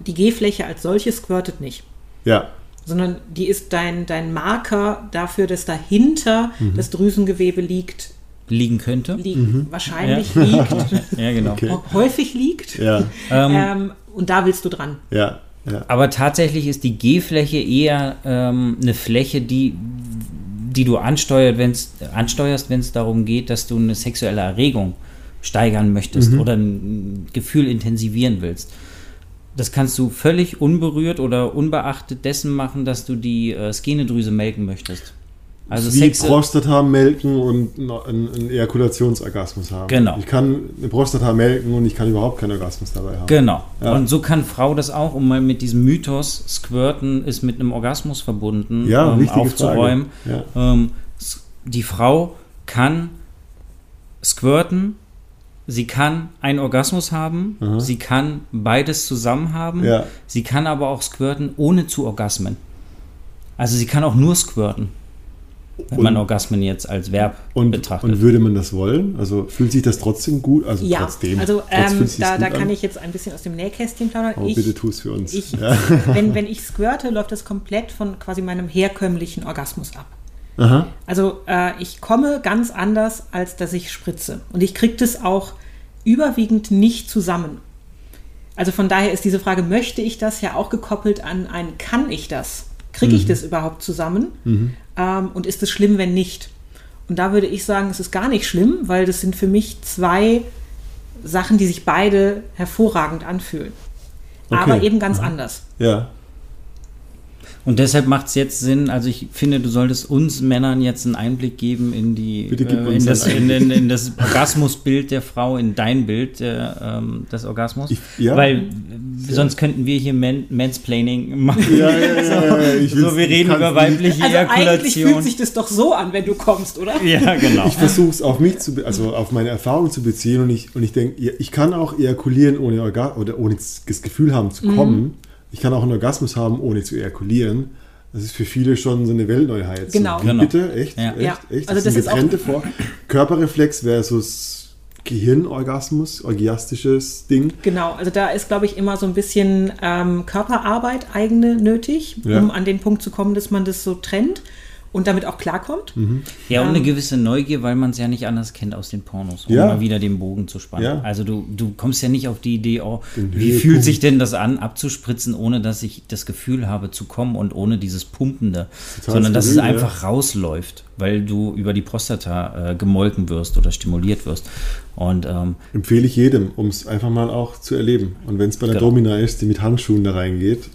die G-Fläche als solche squirtet nicht, Ja. sondern die ist dein, dein Marker dafür, dass dahinter das Drüsengewebe liegt, liegen könnte. liegt wahrscheinlich <laughs> liegt, Ja, genau. Okay. häufig liegt. Ja. Ähm, Ähm, und da willst du dran. Ja. Ja. Aber tatsächlich ist die G-Fläche eher ähm, eine Fläche, die, die du ansteuert, wenn's, ansteuerst, wenn es darum geht, dass du eine sexuelle Erregung steigern möchtest oder ein Gefühl intensivieren willst. Das kannst du völlig unberührt oder unbeachtet dessen machen, dass du die äh, Skenedrüse melken möchtest. Also Wie Sex Prostata melken und einen, einen Ejakulationsorgasmus haben. Genau. Ich kann eine Prostata melken und ich kann überhaupt keinen Orgasmus dabei haben. Genau. Ja. Und so kann Frau das auch, um mal mit diesem Mythos, Squirten ist mit einem Orgasmus verbunden, Ja, ähm, aufzuräumen. Frage. Ähm, die Frau kann squirten, sie kann einen Orgasmus haben, Aha. sie kann beides zusammen haben, Ja. sie kann aber auch squirten ohne zu orgasmen. Also sie kann auch nur squirten, wenn Und- man Orgasmen jetzt als Verb Und, betrachtet. und würde man das wollen? Also fühlt sich das trotzdem gut? Also Ja, trotzdem. also ähm, da, da kann an? ich jetzt ein bisschen aus dem Nähkästchen plaudern. Oh, ich, bitte tu es für uns. ich, ja. <laughs> wenn, wenn ich squirte, läuft das komplett von quasi meinem herkömmlichen Orgasmus ab. Aha. Also äh, ich komme ganz anders, als dass ich spritze. Und ich kriege das auch überwiegend nicht zusammen. Also von daher ist diese Frage, möchte ich das ja auch gekoppelt an ein, kann ich das? Kriege ich das überhaupt zusammen? Ähm, und ist es schlimm, wenn nicht? Und da würde ich sagen, es ist gar nicht schlimm, weil das sind für mich zwei Sachen, die sich beide hervorragend anfühlen. Aber Okay. eben ganz anders. Ja. Und deshalb macht es jetzt Sinn, also ich finde, du solltest uns Männern jetzt einen Einblick geben in die äh, in, das, in, in, in das Orgasmusbild der Frau, in dein Bild der, ähm, des Orgasmus. Ich- ja. Weil äh, sonst könnten wir hier Man Mansplaining machen. Ja, ja, ja, ja, ja. <laughs> Ich so, will's- wir reden über weibliche Also eigentlich Ejakulation. fühlt sich das doch so an, wenn du kommst, oder? <laughs> ja, genau. Ich versuche es auf mich zu, also auf meine Erfahrung zu beziehen und ich, und ich denke, ja, ich kann auch ejakulieren ohne Orga oder ohne das Gefühl haben zu kommen. Ich kann auch einen Orgasmus haben, ohne zu ejakulieren. Das ist für viele schon so eine Weltneuheit. Genau. So, wie Genau. Bitte? Echt? Ja. Echt? Ja. Echt? Also das, ist auch- getrennte vor. Körperreflex versus Gehirnorgasmus, orgiastisches Ding. Genau, also da ist, glaube ich, immer so ein bisschen ähm, Körperarbeit eigene nötig, Ja. um an den Punkt zu kommen, dass man das so trennt und damit auch klarkommt. Mhm. Ja, und eine gewisse Neugier, weil man es ja nicht anders kennt aus den Pornos, um Ja. mal wieder den Bogen zu spannen. Ja. Also du, du kommst ja nicht auf die Idee, oh, Den wie Höhepunkt. fühlt sich denn das an, abzuspritzen, ohne dass ich das Gefühl habe zu kommen und ohne dieses Pumpende, Total sondern dass es skurril, ja. einfach rausläuft, weil du über die Prostata äh, gemolken wirst oder stimuliert wirst. Und ähm, Empfehle ich jedem, um es einfach mal auch zu erleben. Und wenn es bei einer Genau. Domina ist, die mit Handschuhen da reingeht,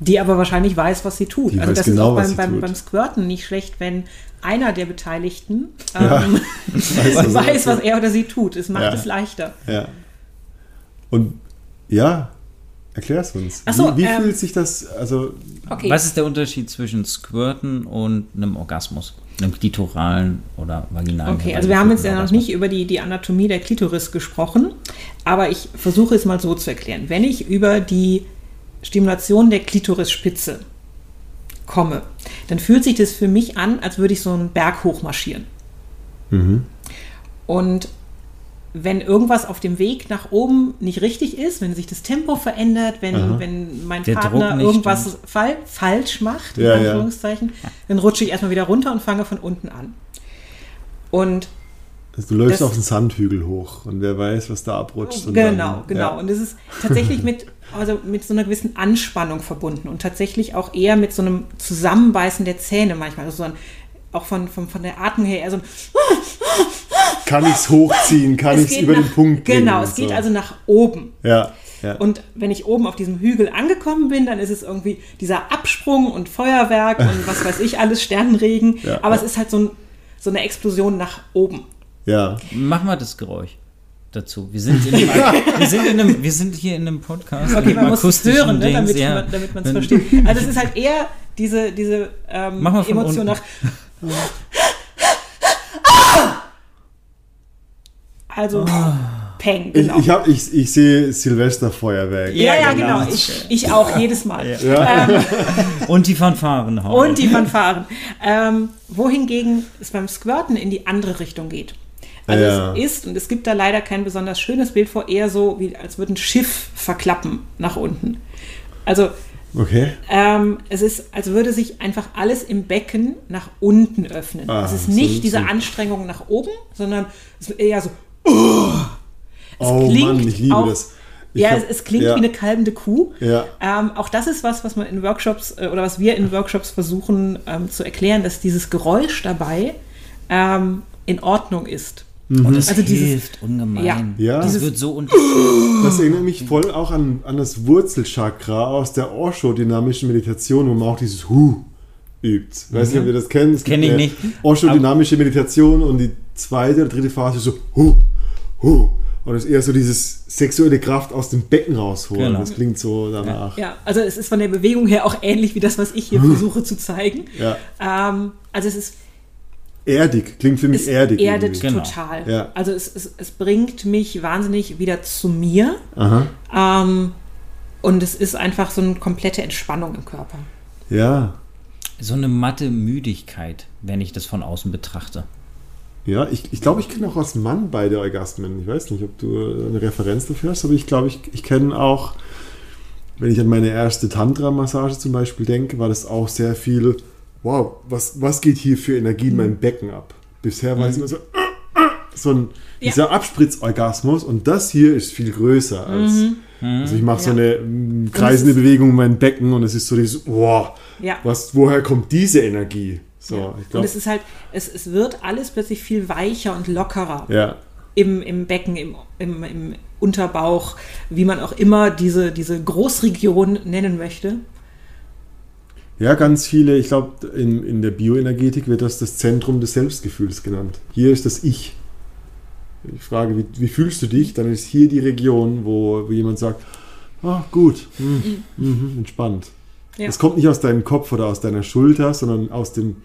Die aber wahrscheinlich weiß, was sie tut. Die also weiß das genau, ist auch beim, beim, beim Squirten nicht schlecht, wenn einer der Beteiligten Ja. ähm, <laughs> Weiß, was <laughs> weiß, er was er oder sie tut. Es macht Ja. es leichter. Ja. Und ja, erklär es uns. So, wie wie ähm, fühlt sich das, also Okay. Was ist der Unterschied zwischen Squirten und einem Orgasmus? Einem klitoralen oder vaginalen? Okay, also wir haben jetzt ja noch nicht über die, die Anatomie der Klitoris gesprochen, aber ich versuche es mal so zu erklären. Wenn ich über die Stimulation der Klitorisspitze komme, dann fühlt sich das für mich an, als würde ich so einen Berg hochmarschieren. Und wenn irgendwas auf dem Weg nach oben nicht richtig ist, wenn sich das Tempo verändert, wenn, wenn mein Der Partner irgendwas fall, falsch macht, in Ja, ja. Anführungszeichen, dann rutsche ich erstmal wieder runter und fange von unten an. Und du läufst Das- auf den Sandhügel hoch und wer weiß, was da abrutscht. und Genau, dann, genau. Ja. Und es ist tatsächlich mit, also mit so einer gewissen Anspannung verbunden und tatsächlich auch eher mit so einem Zusammenbeißen der Zähne manchmal. Also so ein, auch von, von, von der Atmung her eher so ein Kann ich es hochziehen? Kann ich es geht über nach, den Punkt bringen? Genau, es geht so. also nach oben. Ja, ja. Und wenn ich oben auf diesem Hügel angekommen bin, dann ist es irgendwie dieser Absprung und Feuerwerk und <laughs> was weiß ich alles, Sternenregen. Ja, Aber ja. es ist halt so, ein, so eine Explosion nach oben. ja. Mach mal das Geräusch dazu. Wir sind, in einem, <laughs> wir sind, in einem, wir sind hier in einem Podcast. Okay, man muss es hören, ne, damit, ja. man, damit man es versteht. Also es ist halt eher diese, diese ähm, Emotion unten. nach. Also Peng, Ich, genau. ich, hab, ich, ich sehe Silvesterfeuerwerk. ja, ja, Ja, genau. genau. Ich, ich auch jedes Mal. <laughs> Und die Fanfaren hauen. Und die Fanfaren. Ähm, wohingegen es beim Squirten in die andere Richtung geht. Also Ja. es ist, und es gibt da leider kein besonders schönes Bild vor, eher so, wie als würde ein Schiff verklappen nach unten. Also Okay. ähm, es ist, als würde sich einfach alles im Becken nach unten öffnen. Ah, es ist so- nicht diese so. Anstrengung nach oben, sondern es ist eher so, oh klingt Mann, ich liebe auch- das. Ich ja, hab- es, es klingt ja, wie eine kalbende Kuh. Ja. Ähm, auch das ist was, was man in Workshops äh, oder was wir in Workshops versuchen ähm, zu erklären, dass dieses Geräusch dabei ähm, in Ordnung ist. Und das Also dieses- hilft ungemein. Ja. Ja. Das Dieses- wird so unterstützt. <gasps> Das erinnert mich voll auch an, an das Wurzelchakra aus der Osho-dynamischen Meditation, wo man auch dieses Hu übt. Weiß nicht, ob ihr das kennt. Es Kenn gibt ich eine nicht. Osho-dynamische Meditation und die zweite oder dritte Phase ist so Hu, Hu. Und das ist eher so dieses sexuelle Kraft aus dem Becken rausholen. Genau. Das klingt so danach. Ja, also es ist von der Bewegung her auch ähnlich wie das, was ich hier versuche zu zeigen. Ja. Ähm, also es ist Erdig, klingt für mich es erdig. erdet irgendwie. Genau. total. Ja. Also es, es, es bringt mich wahnsinnig wieder zu mir. Aha. Ähm, und es ist einfach so eine komplette Entspannung im Körper. Ja. So eine matte Müdigkeit, wenn ich das von außen betrachte. Ja, ich, ich glaube, ich kenne auch als Mann beide Orgasmen. Ich weiß nicht, ob du eine Referenz dafür hast, aber ich glaube, ich, ich kenne auch, wenn ich an meine erste Tantra-Massage zum Beispiel denke, war das auch sehr viel, wow, was, was geht hier für Energie in meinem Becken ab? Bisher war es immer so, so ein, Ja. dieser Abspritzorgasmus und das hier ist viel größer als, also ich mache so Ja. eine mm, kreisende Bewegung in meinem Becken und es ist so dieses, wow, Ja. was, woher kommt diese Energie? So, Ja. ich und glaube, es ist halt, es, es wird alles plötzlich viel weicher und lockerer ja. im, im Becken, im, im, im Unterbauch, wie man auch immer diese, diese Großregion nennen möchte. Ja, ganz viele, ich glaube, in, in der Bioenergetik wird das das Zentrum des Selbstgefühls genannt. Hier ist das Ich. Ich frage, wie, wie fühlst du dich? Dann ist hier die Region, wo, wo jemand sagt, ah, gut, hm, mhm, entspannt. Ja. Das kommt nicht aus deinem Kopf oder aus deiner Schulter, sondern aus dem,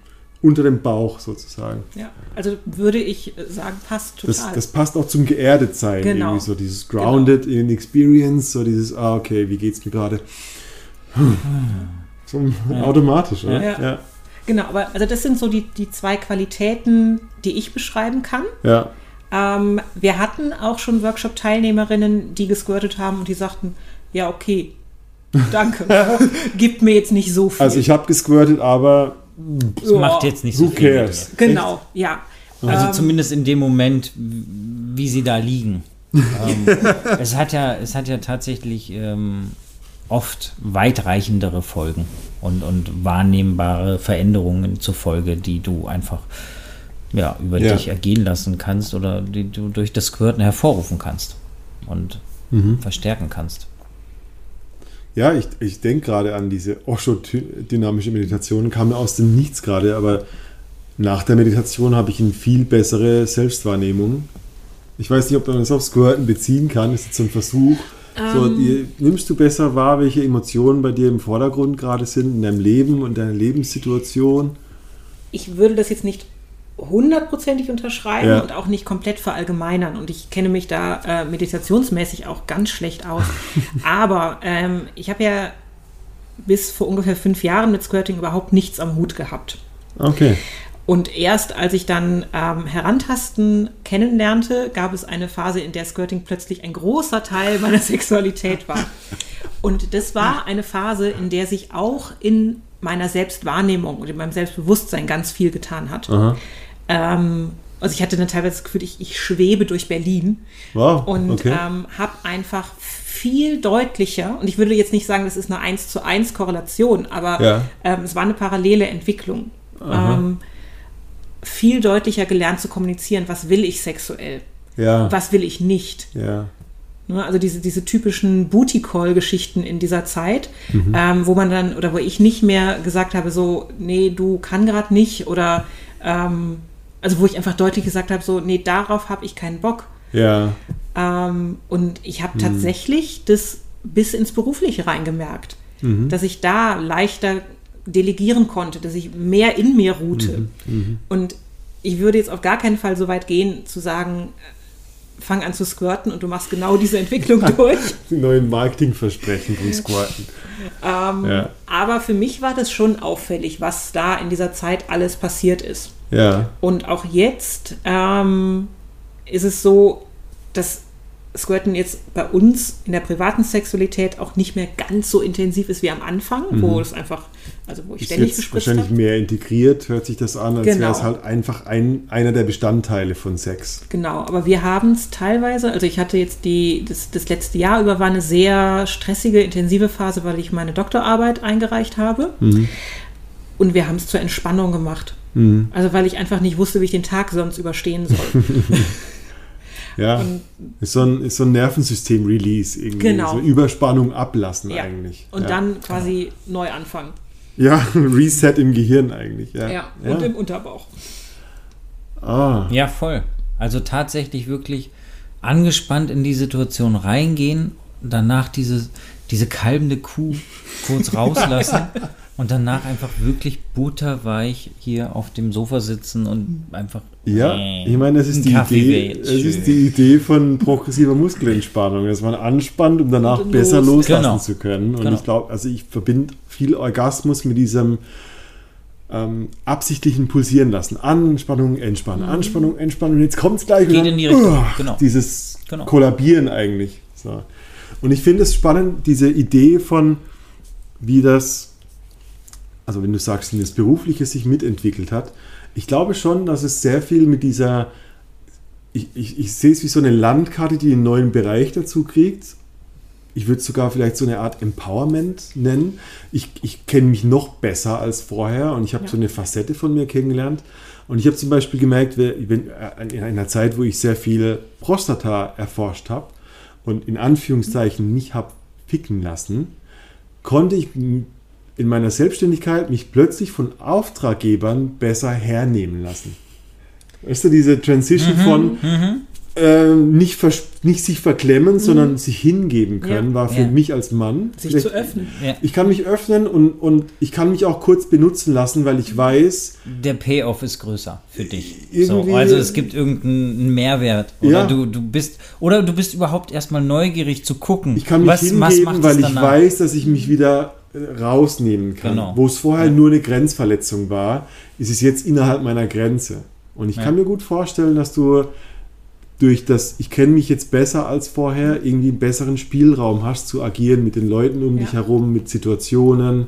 unter dem Bauch sozusagen. Ja, also würde ich sagen, passt total. Das, das passt auch zum Geerdetsein. Genau. Irgendwie so dieses Grounded in Experience, so dieses, ah, okay, wie geht's mir gerade? <laughs> So automatisch, oder? Ja. ja. genau, aber also das sind so die, die zwei Qualitäten, die ich beschreiben kann. ja. Ähm, wir hatten auch schon Workshop-Teilnehmerinnen, die gesquirtet haben und die sagten, ja, okay, danke, <laughs> gibt mir jetzt nicht so viel. Also ich habe gesquirtet, aber Das macht jetzt nicht so who viel. cares? Genau, ja. dir. Also Ähm, zumindest in dem Moment, wie sie da liegen. <laughs> ähm, es, hat ja, es hat ja tatsächlich ähm, oft weitreichendere Folgen und, und wahrnehmbare Veränderungen zur Folge, die du einfach ja, über Ja. dich ergehen lassen kannst oder die du durch das Squirten hervorrufen kannst und Mhm. verstärken kannst. Ja, ich, ich denke gerade an diese Osho-dynamische Meditation, kam mir aus dem Nichts gerade, aber nach der Meditation habe ich eine viel bessere Selbstwahrnehmung. Ich weiß nicht, ob man das auf Squirten beziehen kann, das ist jetzt so ein Versuch. So, Ähm. die, nimmst du besser wahr, welche Emotionen bei dir im Vordergrund gerade sind in deinem Leben und deiner Lebenssituation? ich würde das jetzt nicht hundertprozentig unterschreiben Ja. und auch nicht komplett verallgemeinern. Und ich kenne mich da äh, meditationsmäßig auch ganz schlecht aus. <laughs> Aber ähm, ich habe ja bis vor ungefähr fünf Jahren mit Squirting überhaupt nichts am Hut gehabt. Okay. Und erst als ich dann ähm, Herantasten kennenlernte, gab es eine Phase, in der Squirting plötzlich ein großer Teil <laughs> meiner Sexualität war. Und das war eine Phase, in der sich auch in meiner Selbstwahrnehmung und in meinem Selbstbewusstsein ganz viel getan hat. Ähm, also ich hatte dann teilweise das Gefühl, ich, ich schwebe durch Berlin Wow. und okay. ähm, habe einfach viel deutlicher, und ich würde jetzt nicht sagen, das ist eine 1 zu 1 Korrelation, aber Ja. ähm, es war eine parallele Entwicklung. Viel deutlicher gelernt zu kommunizieren, was will ich sexuell, ja. was will ich nicht. Ja. Ne, Also diese, diese typischen Booty-Call-Geschichten in dieser Zeit, Mhm. ähm, wo man dann, oder wo ich nicht mehr gesagt habe, so, nee, du kann gerade nicht, oder ähm, also wo ich einfach deutlich gesagt habe, so, nee, darauf habe ich keinen Bock. Ja. Ähm, und ich habe tatsächlich das bis ins Berufliche reingemerkt, dass ich da leichter delegieren konnte, dass ich mehr in mir ruhte. Und ich würde jetzt auf gar keinen Fall so weit gehen, zu sagen, äh, fang an zu squirten und du machst genau diese Entwicklung <laughs> durch. Die neuen Marketingversprechen vom Squatten. Ähm, Ja. Aber für mich war das schon auffällig, was da in dieser Zeit alles passiert ist. Ja. Und auch jetzt ähm, ist es so, dass Squirten jetzt bei uns in der privaten Sexualität auch nicht mehr ganz so intensiv ist wie am Anfang, wo es einfach, also wo ich Mhm. Ist ständig jetzt wahrscheinlich habe. mehr integriert, hört sich das an, als Genau. wäre es halt einfach ein, einer der Bestandteile von Sex. Genau, aber wir haben es teilweise, also ich hatte jetzt die, das, das letzte Jahr über war eine sehr stressige, intensive Phase, weil ich meine Doktorarbeit eingereicht habe. Mhm. Und wir haben es zur Entspannung gemacht. Also weil ich einfach nicht wusste, wie ich den Tag sonst überstehen soll. <laughs> Ja, Und- ist so ein, ist so ein Nervensystem-Release irgendwie. Genau. So Überspannung ablassen ja. eigentlich. Und ja. dann quasi neu anfangen. Ja, <laughs> Reset im Gehirn eigentlich. Ja, Ja, und im Unterbauch. ah, Ja, voll. Also tatsächlich wirklich angespannt in die Situation reingehen, danach diese, diese kalbende Kuh kurz <laughs> rauslassen und danach einfach wirklich butterweich hier auf dem Sofa sitzen und einfach. ja, Nee, ich meine, das ist die Kaffee Idee. Es ist die Idee von progressiver Muskelentspannung, dass man anspannt, um danach Und besser los- loslassen Genau. zu können. Und Genau. ich glaube, also ich verbinde viel Orgasmus mit diesem ähm, absichtlichen Pulsieren lassen. Anspannung, Entspannung, Anspannung, Entspannung. Und jetzt kommt es gleich Mhm. Geht wieder. in die Richtung, Uah, genau. Dieses Genau. Kollabieren eigentlich. So. Und ich finde es spannend, diese Idee von, wie das, also wenn du sagst, wie das Berufliche sich mitentwickelt hat. Ich glaube schon, dass es sehr viel mit dieser, ich, ich, ich sehe es wie so eine Landkarte, die einen neuen Bereich dazu kriegt. Ich würde es sogar vielleicht so eine Art Empowerment nennen. Ich, ich kenne mich noch besser als vorher und ich habe Ja. so eine Facette von mir kennengelernt. Und ich habe zum Beispiel gemerkt, wenn, wenn- äh, in einer Zeit, wo ich sehr viel Prostata erforscht habe und in Anführungszeichen nicht habe ficken lassen, konnte ich in meiner Selbstständigkeit mich plötzlich von Auftraggebern besser hernehmen lassen. Weißt du, diese Transition von ähm, nicht, nicht sich verklemmen, sondern sich hingeben können, Ja. war für Ja. mich als Mann. Sich vielleicht- zu öffnen. Ja, Ich kann mich öffnen und, und ich kann mich auch kurz benutzen lassen, weil ich weiß, der Payoff ist größer für dich. So, also es gibt irgendeinen Mehrwert. Oder Ja. du, du bist, oder du bist überhaupt erstmal neugierig zu gucken. ich kann mich was, was hingeben, macht weil ich weiß, dass ich mich wieder äh, rausnehmen kann. Genau. Wo es vorher nur eine Grenzverletzung war, ist es jetzt innerhalb meiner Grenze. Und ich Ja. kann mir gut vorstellen, dass du durch das, ich kenne mich jetzt besser als vorher, irgendwie einen besseren Spielraum hast zu agieren mit den Leuten um Ja. dich herum, mit Situationen.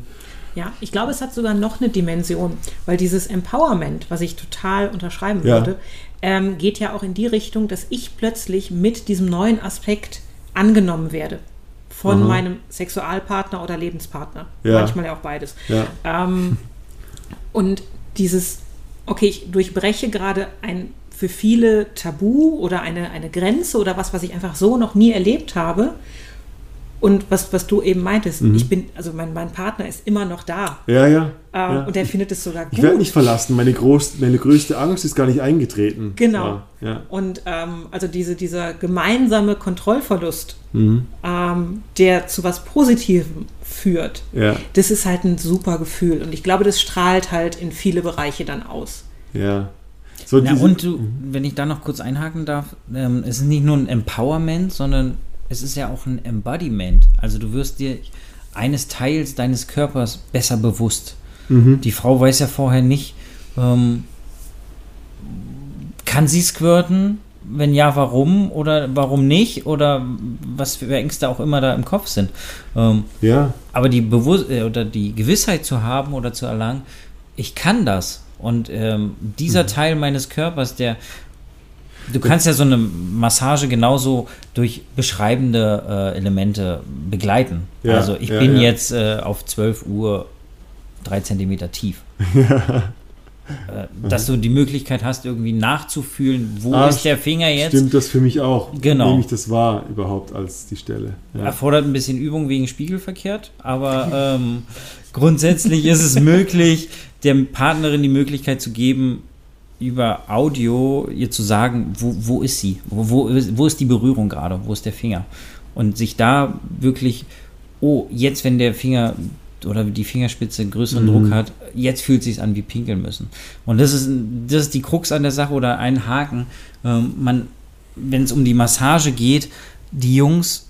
Ja, ich glaube, es hat sogar noch eine Dimension, weil dieses Empowerment, was ich total unterschreiben Ja. würde, ähm, geht ja auch in die Richtung, dass ich plötzlich mit diesem neuen Aspekt angenommen werde von Aha. meinem Sexualpartner oder Lebenspartner. Ja. Manchmal ja auch beides. Ja. Ähm, und dieses, okay, ich durchbreche gerade ein für viele Tabu oder eine, eine Grenze oder was, was ich einfach so noch nie erlebt habe. Und was, was du eben meintest, Mhm. ich bin, also mein, mein Partner ist immer noch da. Ja, ja. Äh, ja. Und der findet es sogar gut. ich werde nicht verlassen. Meine, groß, meine größte Angst ist gar nicht eingetreten. Genau. Ja, ja. Und ähm, also diese, dieser gemeinsame Kontrollverlust, Mhm. ähm, der zu was Positivem führt, ja, das ist halt ein super Gefühl. Und ich glaube, das strahlt halt in viele Bereiche dann aus. ja. So Ja, und du, wenn ich da noch kurz einhaken darf, ähm, es ist nicht nur ein Empowerment, sondern es ist ja auch ein Embodiment. Also du wirst dir eines Teils deines Körpers besser bewusst. Mhm. Die Frau weiß ja vorher nicht, ähm, kann sie squirten? Wenn ja, warum? Oder warum nicht? Oder was für Ängste auch immer da im Kopf sind. Ähm, ja, aber die Bewusst äh, oder die Gewissheit zu haben oder zu erlangen, ich kann das. Und ähm, dieser Mhm. Teil meines Körpers, der du kannst ja so eine Massage genauso durch beschreibende äh, Elemente begleiten. Ja, also ich ja, bin ja. jetzt äh, auf 12 Uhr drei Zentimeter tief. <laughs> Äh, dass du die Möglichkeit hast, irgendwie nachzufühlen, wo Ah, ist der Finger jetzt. stimmt das für mich auch. Genau. Nehme ich das wahr überhaupt als die Stelle. Erfordert ein bisschen Übung wegen spiegelverkehrt, aber ähm, grundsätzlich ist es möglich, der Partnerin die Möglichkeit zu geben, über Audio ihr zu sagen, wo, wo ist sie? Wo, wo, ist- wo ist die Berührung gerade? Wo ist der Finger? Und sich da wirklich, oh, jetzt, wenn der Finger oder die Fingerspitze einen größeren Mhm. Druck hat, jetzt fühlt sich an wie pinkeln müssen. Und das ist, das ist die Krux an der Sache oder ein Haken. Ähm, man, wenn es um die Massage geht, die Jungs,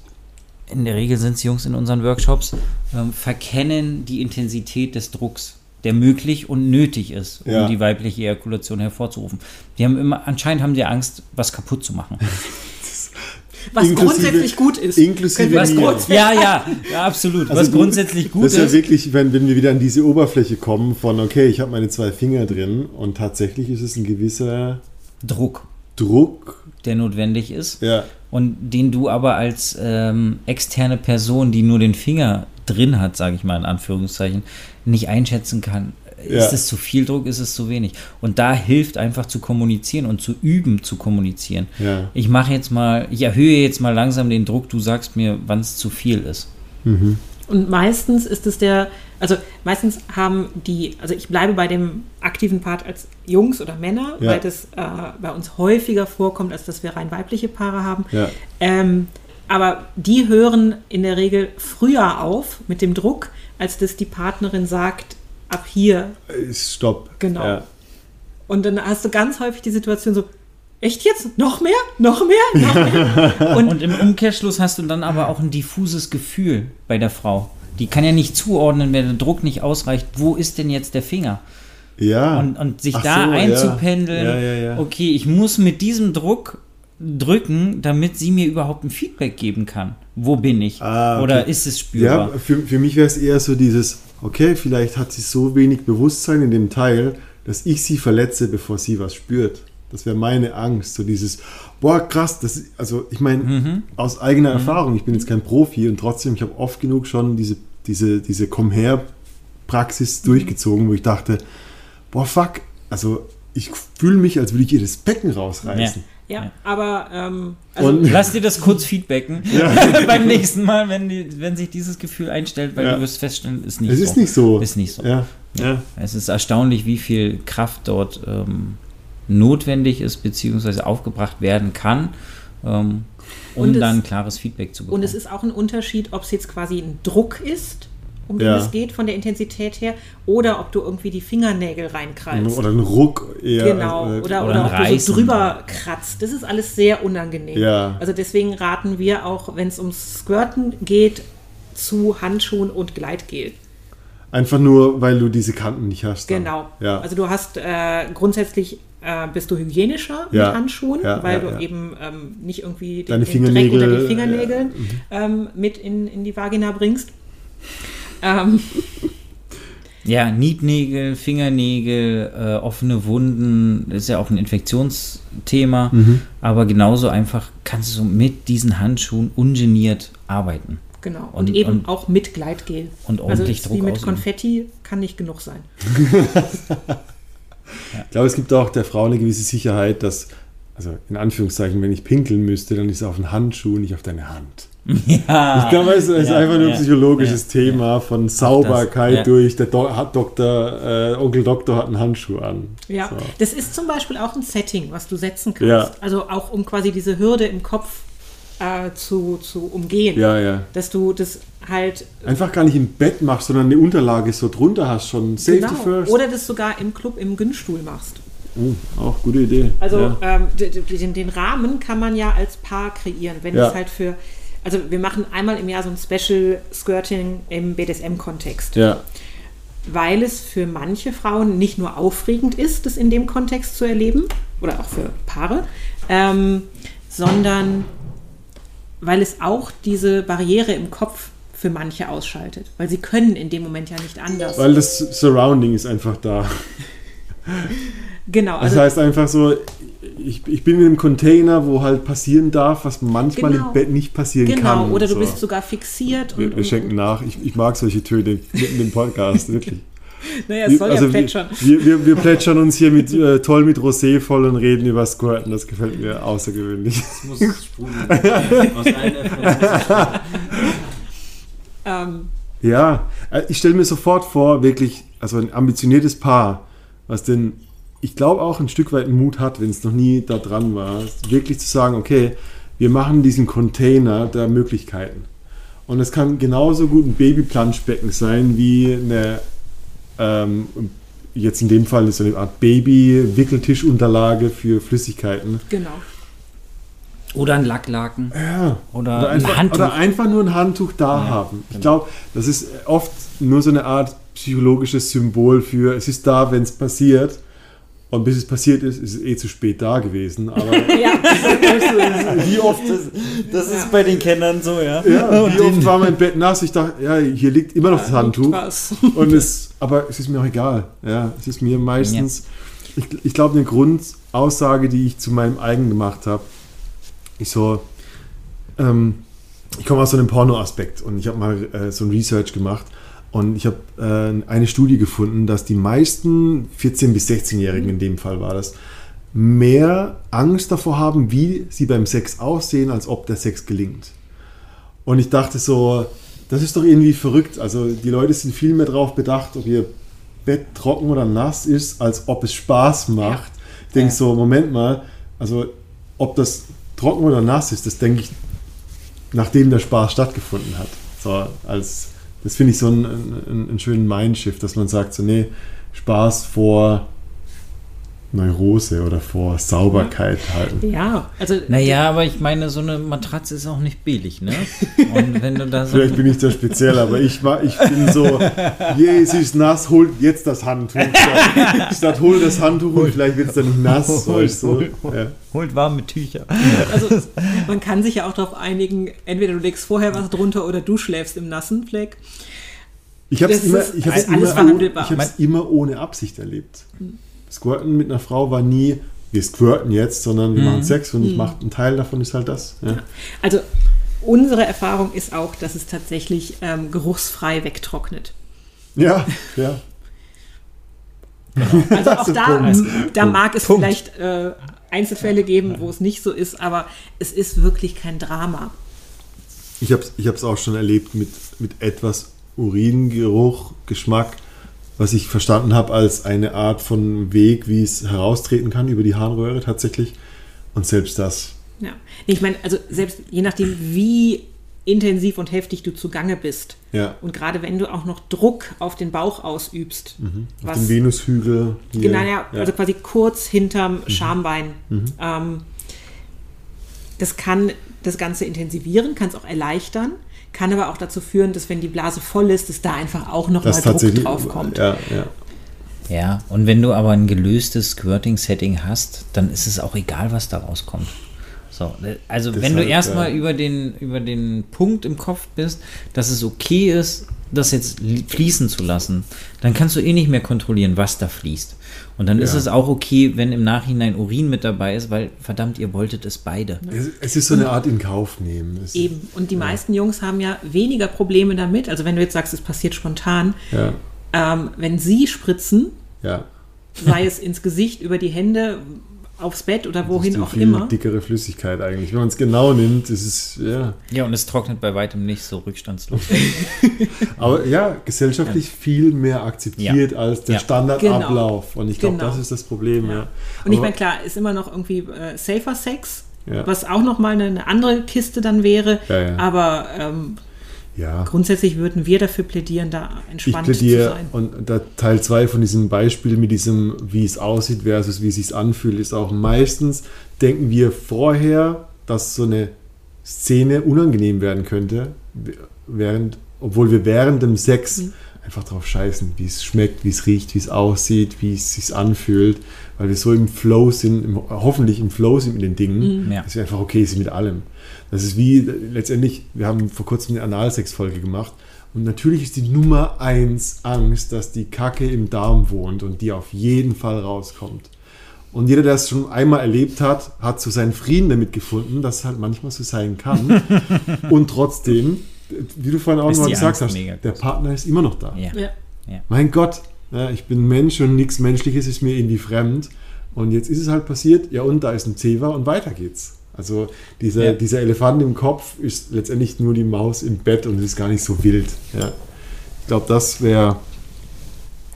in der Regel sind es Jungs in unseren Workshops, ähm, verkennen die Intensität des Drucks, der möglich und nötig ist, um Ja. die weibliche Ejakulation hervorzurufen. Die haben immer, anscheinend haben die Angst, was kaputt zu machen. <laughs> Was grundsätzlich gut ist. inklusive mir. grundsätzlich- ja, ja, ja, absolut. Also was du- grundsätzlich gut das ist ja ist. wirklich, wenn, wenn wir wieder an diese Oberfläche kommen von, okay, ich habe meine zwei Finger drin und tatsächlich ist es ein gewisser Druck, Druck. der notwendig ist. Ja, und den du aber als ähm, externe Person, die nur den Finger drin hat, sage ich mal in Anführungszeichen, nicht einschätzen kann. Ja. Ist es zu viel Druck, ist es zu wenig? Und da hilft einfach zu kommunizieren und zu üben zu kommunizieren. ja. Ich mache jetzt mal, ich erhöhe jetzt mal langsam den Druck, du sagst mir, wann es zu viel ist. Mhm. Und meistens ist es der, also meistens haben die, also ich bleibe bei dem aktiven Part als Jungs oder Männer, Ja. weil das äh, bei uns häufiger vorkommt, als dass wir rein weibliche Paare haben. Ja. Ähm, aber die hören in der Regel früher auf mit dem Druck, als dass die Partnerin sagt, ab hier. Äh, Stopp. Genau. Ja. Und dann hast du ganz häufig die Situation so, echt jetzt? Noch mehr? Noch mehr? Noch mehr? <laughs> Und, Und im Umkehrschluss hast du dann aber auch ein diffuses Gefühl bei der Frau. Die kann ja nicht zuordnen, wenn der Druck nicht ausreicht, wo ist denn jetzt der Finger? ja. und, und sich Ach da so, ja. einzupendeln, Ja, ja, ja. okay, ich muss mit diesem Druck drücken, damit sie mir überhaupt ein Feedback geben kann. Wo bin ich? Ah, okay. Oder ist es Ja, spürbar? für, für mich wäre es eher so dieses, okay, vielleicht hat sie so wenig Bewusstsein in dem Teil, dass ich sie verletze, bevor sie was spürt. Das wäre meine Angst, so dieses, boah, krass, das ist, also ich meine, Mhm. aus eigener Erfahrung, ich bin jetzt kein Profi und trotzdem, ich habe oft genug schon diese, diese, diese Komm her Praxis Mhm. durchgezogen, wo ich dachte, boah, fuck, also ich fühle mich, als würde ich ihr das Becken rausreißen. ja, aber ähm, also, Und Lass dir das kurz feedbacken <laughs> beim nächsten Mal, wenn, die, wenn sich dieses Gefühl einstellt, weil Ja. du wirst feststellen, ist nicht es so. ist nicht so. Ist nicht so. Ja, ja. Es ist erstaunlich, wie viel Kraft dort ähm, notwendig ist, beziehungsweise aufgebracht werden kann, ähm, um Und es- dann klares Feedback zu bekommen. Und es ist auch ein Unterschied, ob es jetzt quasi ein Druck ist, um den Ja. es geht, von der Intensität her, oder ob du irgendwie die Fingernägel reinkreist. Oder ein Ruck eher. Genau, äh, oder, oder oder, ob du so drüber kratzt. Das ist alles sehr unangenehm. Ja. Also deswegen raten wir auch, wenn es ums Squirten geht, zu Handschuhen und Gleitgel. Einfach nur, weil du diese Kanten nicht hast. dann. Genau. Ja. Also du hast äh, grundsätzlich äh, bist du hygienischer Ja. mit Handschuhen, Ja, weil ja, du ja. eben ähm, nicht irgendwie den, Deine den Dreck unter Fingernägel, den Fingernägeln äh, mhm. ähm, mit in, in die Vagina bringst. Ähm, Ja, Nietnägel, Fingernägel, äh, offene Wunden, das ist ja auch ein Infektionsthema, Mhm. aber genauso einfach kannst du mit diesen Handschuhen ungeniert arbeiten. genau. Und, Und- eben und- auch mit Gleitgel. und also ordentlich ist Druck wie mit ausüben. Konfetti kann nicht genug sein. <laughs> Ich glaube, es gibt auch der Frau eine gewisse Sicherheit, dass, also in Anführungszeichen, wenn ich pinkeln müsste, dann ist es auf den Handschuh, nicht auf deine Hand. <laughs> Ja. Ich glaube, es ist Ja, einfach nur ein psychologisches ja, Thema von Sauberkeit ja. durch, der Do hat Doktor, äh, Onkel Doktor hat einen Handschuh an. Ja, So. das ist zum Beispiel auch ein Setting, was du setzen kannst. Ja. Also auch um quasi diese Hürde im Kopf äh, zu, zu umgehen. Ja, ja. Dass du das halt Einfach gar nicht im Bett machst, sondern eine Unterlage so drunter hast, schon Safety genau. first. Oder das sogar im Club im Günststuhl machst. oh, auch gute Idee. Also ja. ähm, den, den Rahmen kann man ja als Paar kreieren, wenn Ja. es halt für. Also wir machen einmal im Jahr so ein Special Skirting im BDSM-Kontext. ja. weil es für manche Frauen nicht nur aufregend ist, das in dem Kontext zu erleben, oder auch für Paare, ähm, sondern weil es auch diese Barriere im Kopf für manche ausschaltet. Weil sie können in dem Moment ja nicht anders. Weil das Surrounding ist einfach da. <laughs> genau, Das also heißt einfach so, ich, ich bin in einem Container, wo halt passieren darf, was manchmal Genau. im Bett nicht passieren kann. genau, oder du so. bist sogar fixiert wir, und, wir schenken nach. Ich, ich mag solche Töne mitten im Podcast, <laughs> wirklich. naja, es soll ja also wir, plätschern. wir, wir, wir plätschern uns hier mit, äh, toll mit Rosé voll und reden über Squirten. Das gefällt mir außergewöhnlich. Das muss sprudeln. Aus. Ähm, Ja, äh, ich stelle mir sofort vor, wirklich, also ein ambitioniertes Paar, was denn, ich glaube auch ein Stück weit Mut hat, wenn es noch nie da dran war, wirklich zu sagen, okay, wir machen diesen Container der Möglichkeiten. Und es kann genauso gut ein Babyplanschbecken sein wie eine, ähm, jetzt in dem Fall ist so eine Art Baby-Wickeltischunterlage für Flüssigkeiten. genau. Oder ein Lacklaken. Ja. Oder, Oder ein einfach, Handtuch. oder einfach nur ein Handtuch da Ja, haben. Ich genau. glaube, das ist oft nur so eine Art psychologisches Symbol für, es ist da, wenn es passiert. Und bis es passiert ist, ist es eh zu spät da gewesen. Aber <laughs> Ja, wie oft, das ist bei den Kennern so, ja. ja, wie oft war mein Bett nass? Ich dachte, ja, hier liegt immer noch das Handtuch. was. Und es, aber es ist mir auch egal. Ja, es ist mir meistens, ich, ich glaube, eine Grundaussage, die ich zu meinem eigen gemacht habe, ist so, ähm, ich komme aus so einem Porno-Aspekt und ich habe mal äh, so ein Research gemacht und ich habe äh, eine Studie gefunden, dass die meisten 14- bis 16-Jährigen, in dem Fall war das, mehr Angst davor haben, wie sie beim Sex aussehen, als ob der Sex gelingt. Und ich dachte so, das ist doch irgendwie verrückt. Also die Leute sind viel mehr darauf bedacht, ob ihr Bett trocken oder nass ist, als ob es Spaß macht. Ich denke Ja. so, Moment mal, also ob das trocken oder nass ist, das denke ich, nachdem der Spaß stattgefunden hat. So, als, das finde ich so einen, einen, einen schönen Mindshift, dass man sagt, so, nee, Spaß vor Neurose oder vor Sauberkeit halten. Ja, also Naja, aber ich meine, so eine Matratze ist auch nicht billig, ne? <laughs> Und wenn du da so. Vielleicht bin ich da speziell, aber ich, war, ich bin so, je, es ist nass, hol jetzt das Handtuch. <laughs> Statt, statt hol das Handtuch und vielleicht wird es dann nicht nass. Hol, ich so, hol, hol. ja. Holt warme Tücher. Also man kann sich ja auch darauf einigen, entweder du legst vorher was drunter oder du schläfst im nassen Fleck. Ich habe es immer, ich hab's immer, ich hab's immer ohne Absicht erlebt. Squirten mit einer Frau war nie, wir squirten jetzt, sondern wir machen Sex und ich mache ein Teil davon ist halt das. Ja. Also unsere Erfahrung ist auch, dass es tatsächlich ähm, geruchsfrei wegtrocknet. ja, ja. Also auch <laughs> da, Punkt. da mag es Punkt. vielleicht äh, Einzelfälle geben, wo es nicht so ist, aber es ist wirklich kein Drama. Ich habe es ich hab's auch schon erlebt mit, mit etwas Uringeruch, Geschmack, was ich verstanden habe als eine Art von Weg, wie es heraustreten kann über die Harnröhre tatsächlich. Und selbst das. Ja. Nee, ich meine, also selbst je nachdem, wie intensiv und heftig du zugange bist Ja. und gerade wenn du auch noch Druck auf den Bauch ausübst, Auf dem Venushügel. Hier. Genau, ja, also quasi kurz hinterm Schambein. Ähm, das kann das Ganze intensivieren, kann es auch erleichtern, kann aber auch dazu führen, dass wenn die Blase voll ist, dass da einfach auch noch das mal Druck drauf kommt. Ja, ja. Ja, und wenn du aber ein gelöstes Squirting-Setting hast, dann ist es auch egal, was da rauskommt. So, also wenn du erstmal ja. über den, über den Punkt im Kopf bist, dass es okay ist, das jetzt li- fließen zu lassen, dann kannst du eh nicht mehr kontrollieren, was da fließt. Und dann ist Ja. es auch okay, wenn im Nachhinein Urin mit dabei ist, weil verdammt, ihr wolltet es beide. Es, es ist so eine Art in Kauf nehmen. Es, Eben. Und die meisten Jungs haben ja weniger Probleme damit. Also wenn du jetzt sagst, es passiert spontan, Ja, ähm, wenn sie spritzen, ja. sei es ins Gesicht, über die Hände, aufs Bett oder Das wohin ist auch viel immer. dickere Flüssigkeit eigentlich. Wenn man es genau nimmt, ist es, ja. Ja, und es trocknet bei weitem nicht so rückstandslos. <laughs> Aber ja, gesellschaftlich viel mehr akzeptiert als der Ja. Standardablauf. Und ich glaube, Genau. das ist das Problem, ja. Ja. Und ich meine, klar, ist immer noch irgendwie äh, safer Sex, Ja. was auch nochmal eine, eine andere Kiste dann wäre. Ja, ja. Aber ähm, ja. grundsätzlich würden wir dafür plädieren, da Ich entspannt zu plädiere, sein. und da Teil 2 von diesem Beispiel mit diesem, wie es aussieht versus wie es sich anfühlt, ist auch meistens, denken wir vorher, dass so eine Szene unangenehm werden könnte, während, obwohl wir während dem Sex Mhm. einfach drauf scheißen, wie es schmeckt, wie es riecht, wie es aussieht, wie es sich anfühlt, weil wir so im Flow sind, im, hoffentlich im Flow sind mit den Dingen, Mhm. Ja. dass wir einfach okay sind mit allem. Das ist wie letztendlich, wir haben vor kurzem eine Analsex-Folge gemacht und natürlich ist die Nummer eins Angst, dass die Kacke im Darm wohnt und die auf jeden Fall rauskommt. Und jeder, der es schon einmal erlebt hat, hat so seinen Frieden damit gefunden, dass es halt manchmal so sein kann. <laughs> und trotzdem, wie du vorhin auch Ist noch mal die gesagt Angst hast, der. Partner ist immer noch da. Ja. Ja. Mein Gott, ja, ich bin Mensch und nichts Menschliches ist mir irgendwie fremd. Und jetzt ist es halt passiert, ja und da ist ein Zewa und weiter geht's. Also dieser, Ja. dieser Elefant im Kopf ist letztendlich nur die Maus im Bett und es ist gar nicht so wild. Ja. Ich glaube, das wäre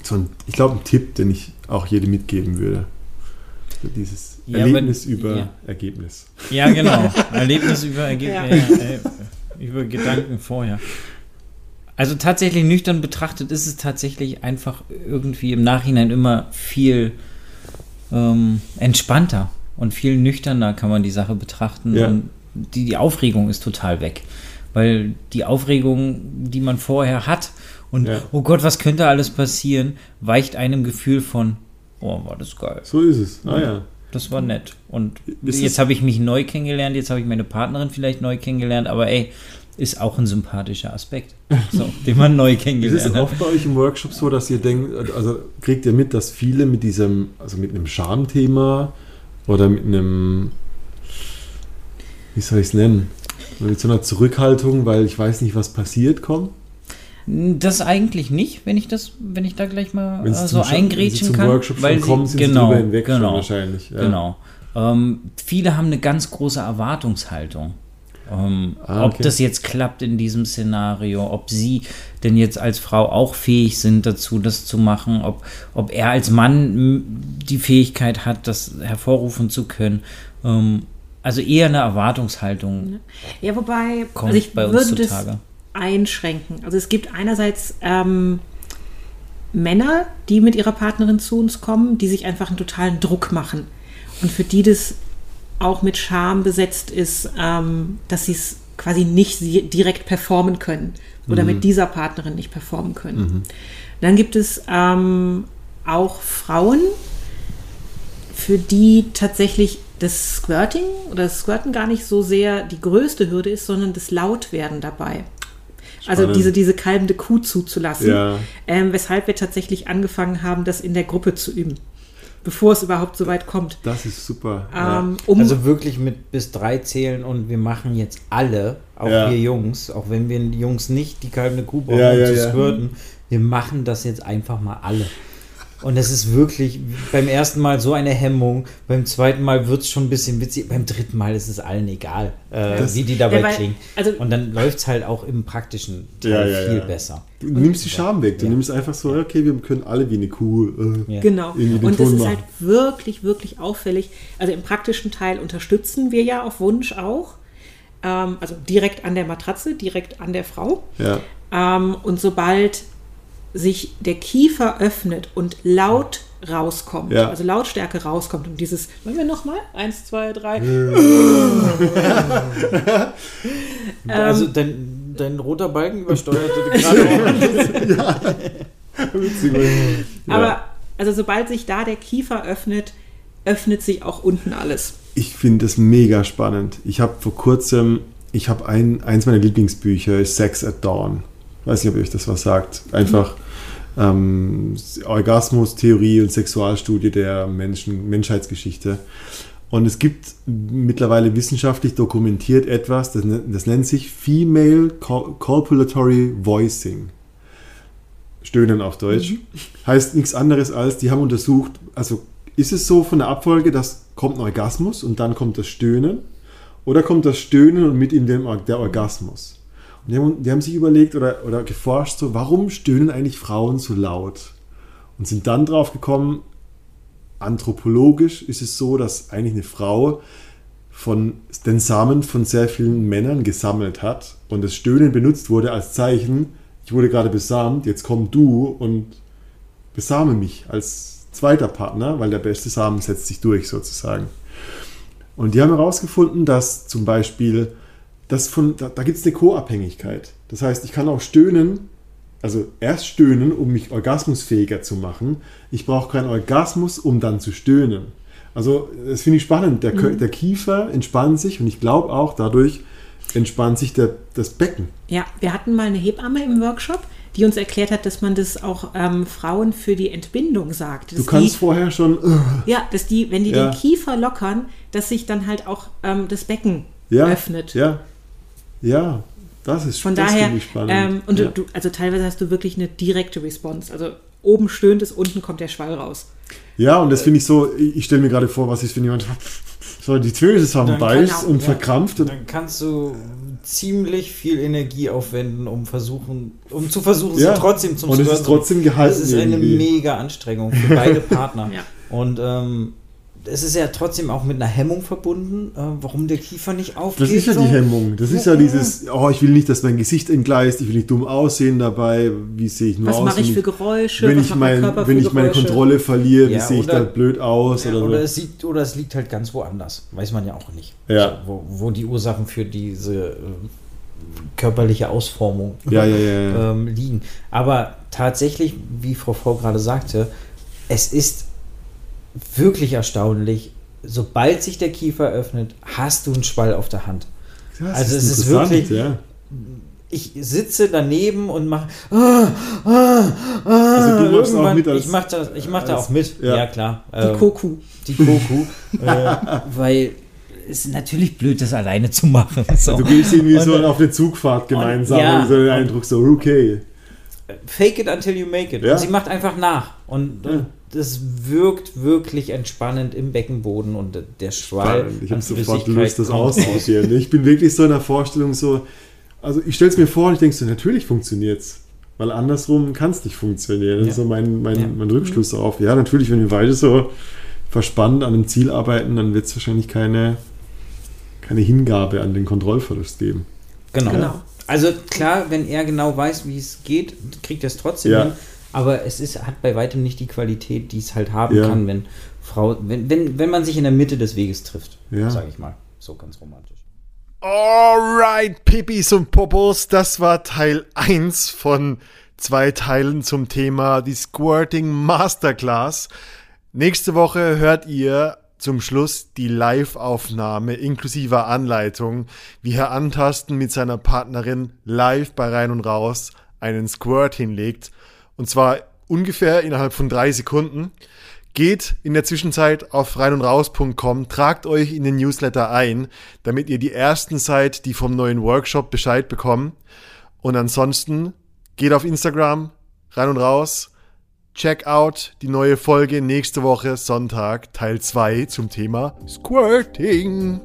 so ein, ich glaube, ein Tipp, den ich auch jedem mitgeben würde. So dieses Ja, Erlebnis wenn- über ja. Ergebnis. Ja, genau. Erlebnis über, Ergeb Ja. äh, äh, über Gedanken vorher. Also tatsächlich nüchtern betrachtet ist es tatsächlich einfach irgendwie im Nachhinein immer viel ähm, entspannter und viel nüchterner kann man die Sache betrachten. Ja. Und die, die Aufregung ist total weg. Weil die Aufregung, die man vorher hat und Ja. oh Gott, was könnte alles passieren, weicht einem Gefühl von, oh, war das geil. So ist es. Ah ja. Das war nett. Und Ist es- jetzt habe ich mich neu kennengelernt, jetzt habe ich meine Partnerin vielleicht neu kennengelernt, aber ey, ist auch ein sympathischer Aspekt, <laughs> so, den man neu Ist es kennengelernt hat. oft bei euch im Workshop so, dass ihr denkt, also kriegt ihr mit, dass viele mit diesem, also mit einem Schamthema oder mit einem, wie soll ich es nennen, mit so einer Zurückhaltung, weil ich weiß nicht, was passiert, kommen? Das eigentlich nicht, wenn ich das, wenn ich da gleich mal äh, sie so Scha- wenn sie eingrätschen kann. Workshop weil schon kommen, sie, sind sie genau, drüber hinweg genau, wahrscheinlich. Ja. Genau. Ähm, viele haben eine ganz große Erwartungshaltung. Ähm, Ah, Ob okay. das jetzt klappt in diesem Szenario, ob sie denn jetzt als Frau auch fähig sind dazu, das zu machen, ob, ob er als Mann die Fähigkeit hat, das hervorrufen zu können. Ähm, also eher eine Erwartungshaltung Ja, wobei, kommt also ich bei uns würde das zutage. einschränken. Also es gibt einerseits ähm, Männer, die mit ihrer Partnerin zu uns kommen, die sich einfach einen totalen Druck machen. Und für die das auch mit Scham besetzt ist, ähm, dass sie es quasi nicht direkt performen können oder mit dieser Partnerin nicht performen können. Dann gibt es ähm, auch Frauen, für die tatsächlich das Squirting oder das Squirten gar nicht so sehr die größte Hürde ist, sondern das Lautwerden dabei. Also Spannend. diese, diese kalbende Kuh zuzulassen, Ja. ähm, weshalb wir tatsächlich angefangen haben, das in der Gruppe zu üben, bevor es überhaupt so weit kommt. Das ist super. ja. Ähm, um, Also wirklich mit bis drei zählen und wir machen jetzt alle, auch Ja. wir Jungs, auch wenn wir Jungs nicht die kalbende Kuh brauchen, Ja, um ja, zu ja. squirten, wir machen das jetzt einfach mal alle. Und es ist wirklich beim ersten Mal so eine Hemmung, beim zweiten Mal wird es schon ein bisschen witzig, beim dritten Mal ist es allen egal, äh, Das- wie die dabei Ja, weil- klingen. also- und dann läuft es halt auch im praktischen Teil Ja, ja, viel ja. besser. Du nimmst die Scham weg. Du Ja. nimmst einfach so, okay, wir können alle wie eine Kuh. Äh, Ja. Genau. Und das ist halt wirklich, wirklich auffällig. Also im praktischen Teil unterstützen wir ja auf Wunsch auch. Ähm, also direkt an der Matratze, direkt an der Frau. Ja. Ähm, und sobald sich der Kiefer öffnet und laut rauskommt, Ja. also Lautstärke rauskommt und dieses, wollen wir nochmal? Eins, zwei, drei. <laughs> also dein, dein roter Balken übersteuerte gerade <laughs> Witzig. Ja. Aber also sobald sich da der Kiefer öffnet, öffnet sich auch unten alles. Ich finde das mega spannend. Ich habe vor kurzem, ich habe ein, eins meiner Lieblingsbücher, ist Sex at Dawn. Weiß nicht, ob ihr euch das was sagt. Einfach ähm, Orgasmus-Theorie und Sexualstudie der Menschen, Menschheitsgeschichte. Und es gibt mittlerweile wissenschaftlich dokumentiert etwas, das, ne- das nennt sich Female Co- Copulatory Voicing. Stöhnen auf Deutsch. Heißt nichts anderes als, die haben untersucht, also ist es so von der Abfolge, dass kommt ein Orgasmus und dann kommt das Stöhnen oder kommt das Stöhnen und mit ihm der Orgasmus. Die haben, die haben sich überlegt oder, oder geforscht, so, warum stöhnen eigentlich Frauen so laut? Und sind dann drauf gekommen, anthropologisch ist es so, dass eigentlich eine Frau von den Samen von sehr vielen Männern gesammelt hat und das Stöhnen benutzt wurde als Zeichen, ich wurde gerade besamt, jetzt komm du und besame mich als zweiter Partner, weil der beste Samen setzt sich durch sozusagen. Und die haben herausgefunden, dass zum Beispiel, das von, da, da gibt es eine Co-Abhängigkeit. Das heißt, ich kann auch stöhnen, also erst stöhnen, um mich orgasmusfähiger zu machen. Ich brauche keinen Orgasmus, um dann zu stöhnen. Also das finde ich spannend. Der, mhm. der Kiefer entspannt sich und ich glaube auch dadurch entspannt sich der, das Becken. Ja, wir hatten mal eine Hebamme im Workshop, die uns erklärt hat, dass man das auch ähm, Frauen für die Entbindung sagt. Du kannst die, vorher schon. Uh, ja, dass die, wenn die ja. den Kiefer lockern, dass sich dann halt auch ähm, das Becken ja, öffnet. Ja, ja, das ist Von das daher, ähm, und ja. du, also teilweise hast du wirklich eine direkte Response. Also oben stöhnt es, unten kommt der Schwall raus. Ja, und das finde ich so, ich, stelle mir gerade vor, was ist, wenn jemand <laughs> so die Tür zusammenbeißt und ja, verkrampft. Und dann kannst du ziemlich viel Energie aufwenden, um versuchen, um zu versuchen, ja. sie trotzdem zum Und es ist trotzdem gehalten. Das ist eine mega Anstrengung für beide <laughs> Partner. ja. Und ähm, es ist ja trotzdem auch mit einer Hemmung verbunden, äh, warum der Kiefer nicht aufgeht. Das ist ja so. die Hemmung. Das ist ja, dieses, oh, ich will nicht, dass mein Gesicht entgleist, ich will nicht dumm aussehen dabei, wie sehe ich nur was aus? Was mache ich für Geräusche? Wenn ich, mein, wenn ich meine Kontrolle verliere, ja, wie sehe ich da blöd aus? Ja, oder, oder, es liegt, oder es liegt halt ganz woanders. Weiß man ja auch nicht. Ja. Wo, wo, die Ursachen für diese äh, körperliche Ausformung <laughs> ähm, liegen. Aber tatsächlich, wie Frau V gerade sagte, es ist wirklich erstaunlich. Sobald sich der Kiefer öffnet, hast du einen Schwall auf der Hand. Ja, also ist es ist wirklich. Ja. Ich sitze daneben und mache. Ah, ah, ah, also du machst auch mit als, ich mache da, ich mach da auch mit. Ja, ja klar. Die ähm, Koku. Die Koku. <laughs> äh, weil es ist natürlich blöd, das alleine zu machen. So. Du gehst irgendwie und, so auf eine Zugfahrt gemeinsam und, ja, und so den Eindruck so, okay. Fake it until you make it. Ja. Und sie macht einfach nach. Und, und das wirkt wirklich entspannend im Beckenboden und der Schwall. Spannend. Ich habe sofort Lust, das auszuprobieren. ich bin wirklich so in der Vorstellung so, also ich stelle es mir vor und ich denke so, natürlich funktioniert es. Weil andersrum kann es nicht funktionieren. Das ja. ist so mein, mein, ja. mein Rückschluss darauf. Ja, natürlich, wenn wir beide so verspannt an einem Ziel arbeiten, dann wird es wahrscheinlich keine, keine Hingabe an den Kontrollverlust geben. Genau. genau. Also klar, wenn er genau weiß, wie es geht, kriegt er es trotzdem ja. hin aber es ist, hat bei weitem nicht die Qualität, die es halt haben ja. kann, wenn Frau, wenn, wenn, wenn man sich in der Mitte des Weges trifft, ja. sage ich mal. So ganz romantisch. Alright, Pipis und Popos, das war Teil 1 von zwei Teilen zum Thema die Squirting Masterclass. Nächste Woche hört ihr zum Schluss die Live-Aufnahme inklusive Anleitung, wie Herr Antasten mit seiner Partnerin live bei Rein und Raus einen Squirt hinlegt und zwar ungefähr innerhalb von drei Sekunden. Geht in der Zwischenzeit auf reinundraus.com, tragt euch in den Newsletter ein, damit ihr die ersten seid, die vom neuen Workshop Bescheid bekommen. Und ansonsten geht auf Instagram, rein und raus, check out die neue Folge nächste Woche Sonntag, Teil 2 zum Thema Squirting.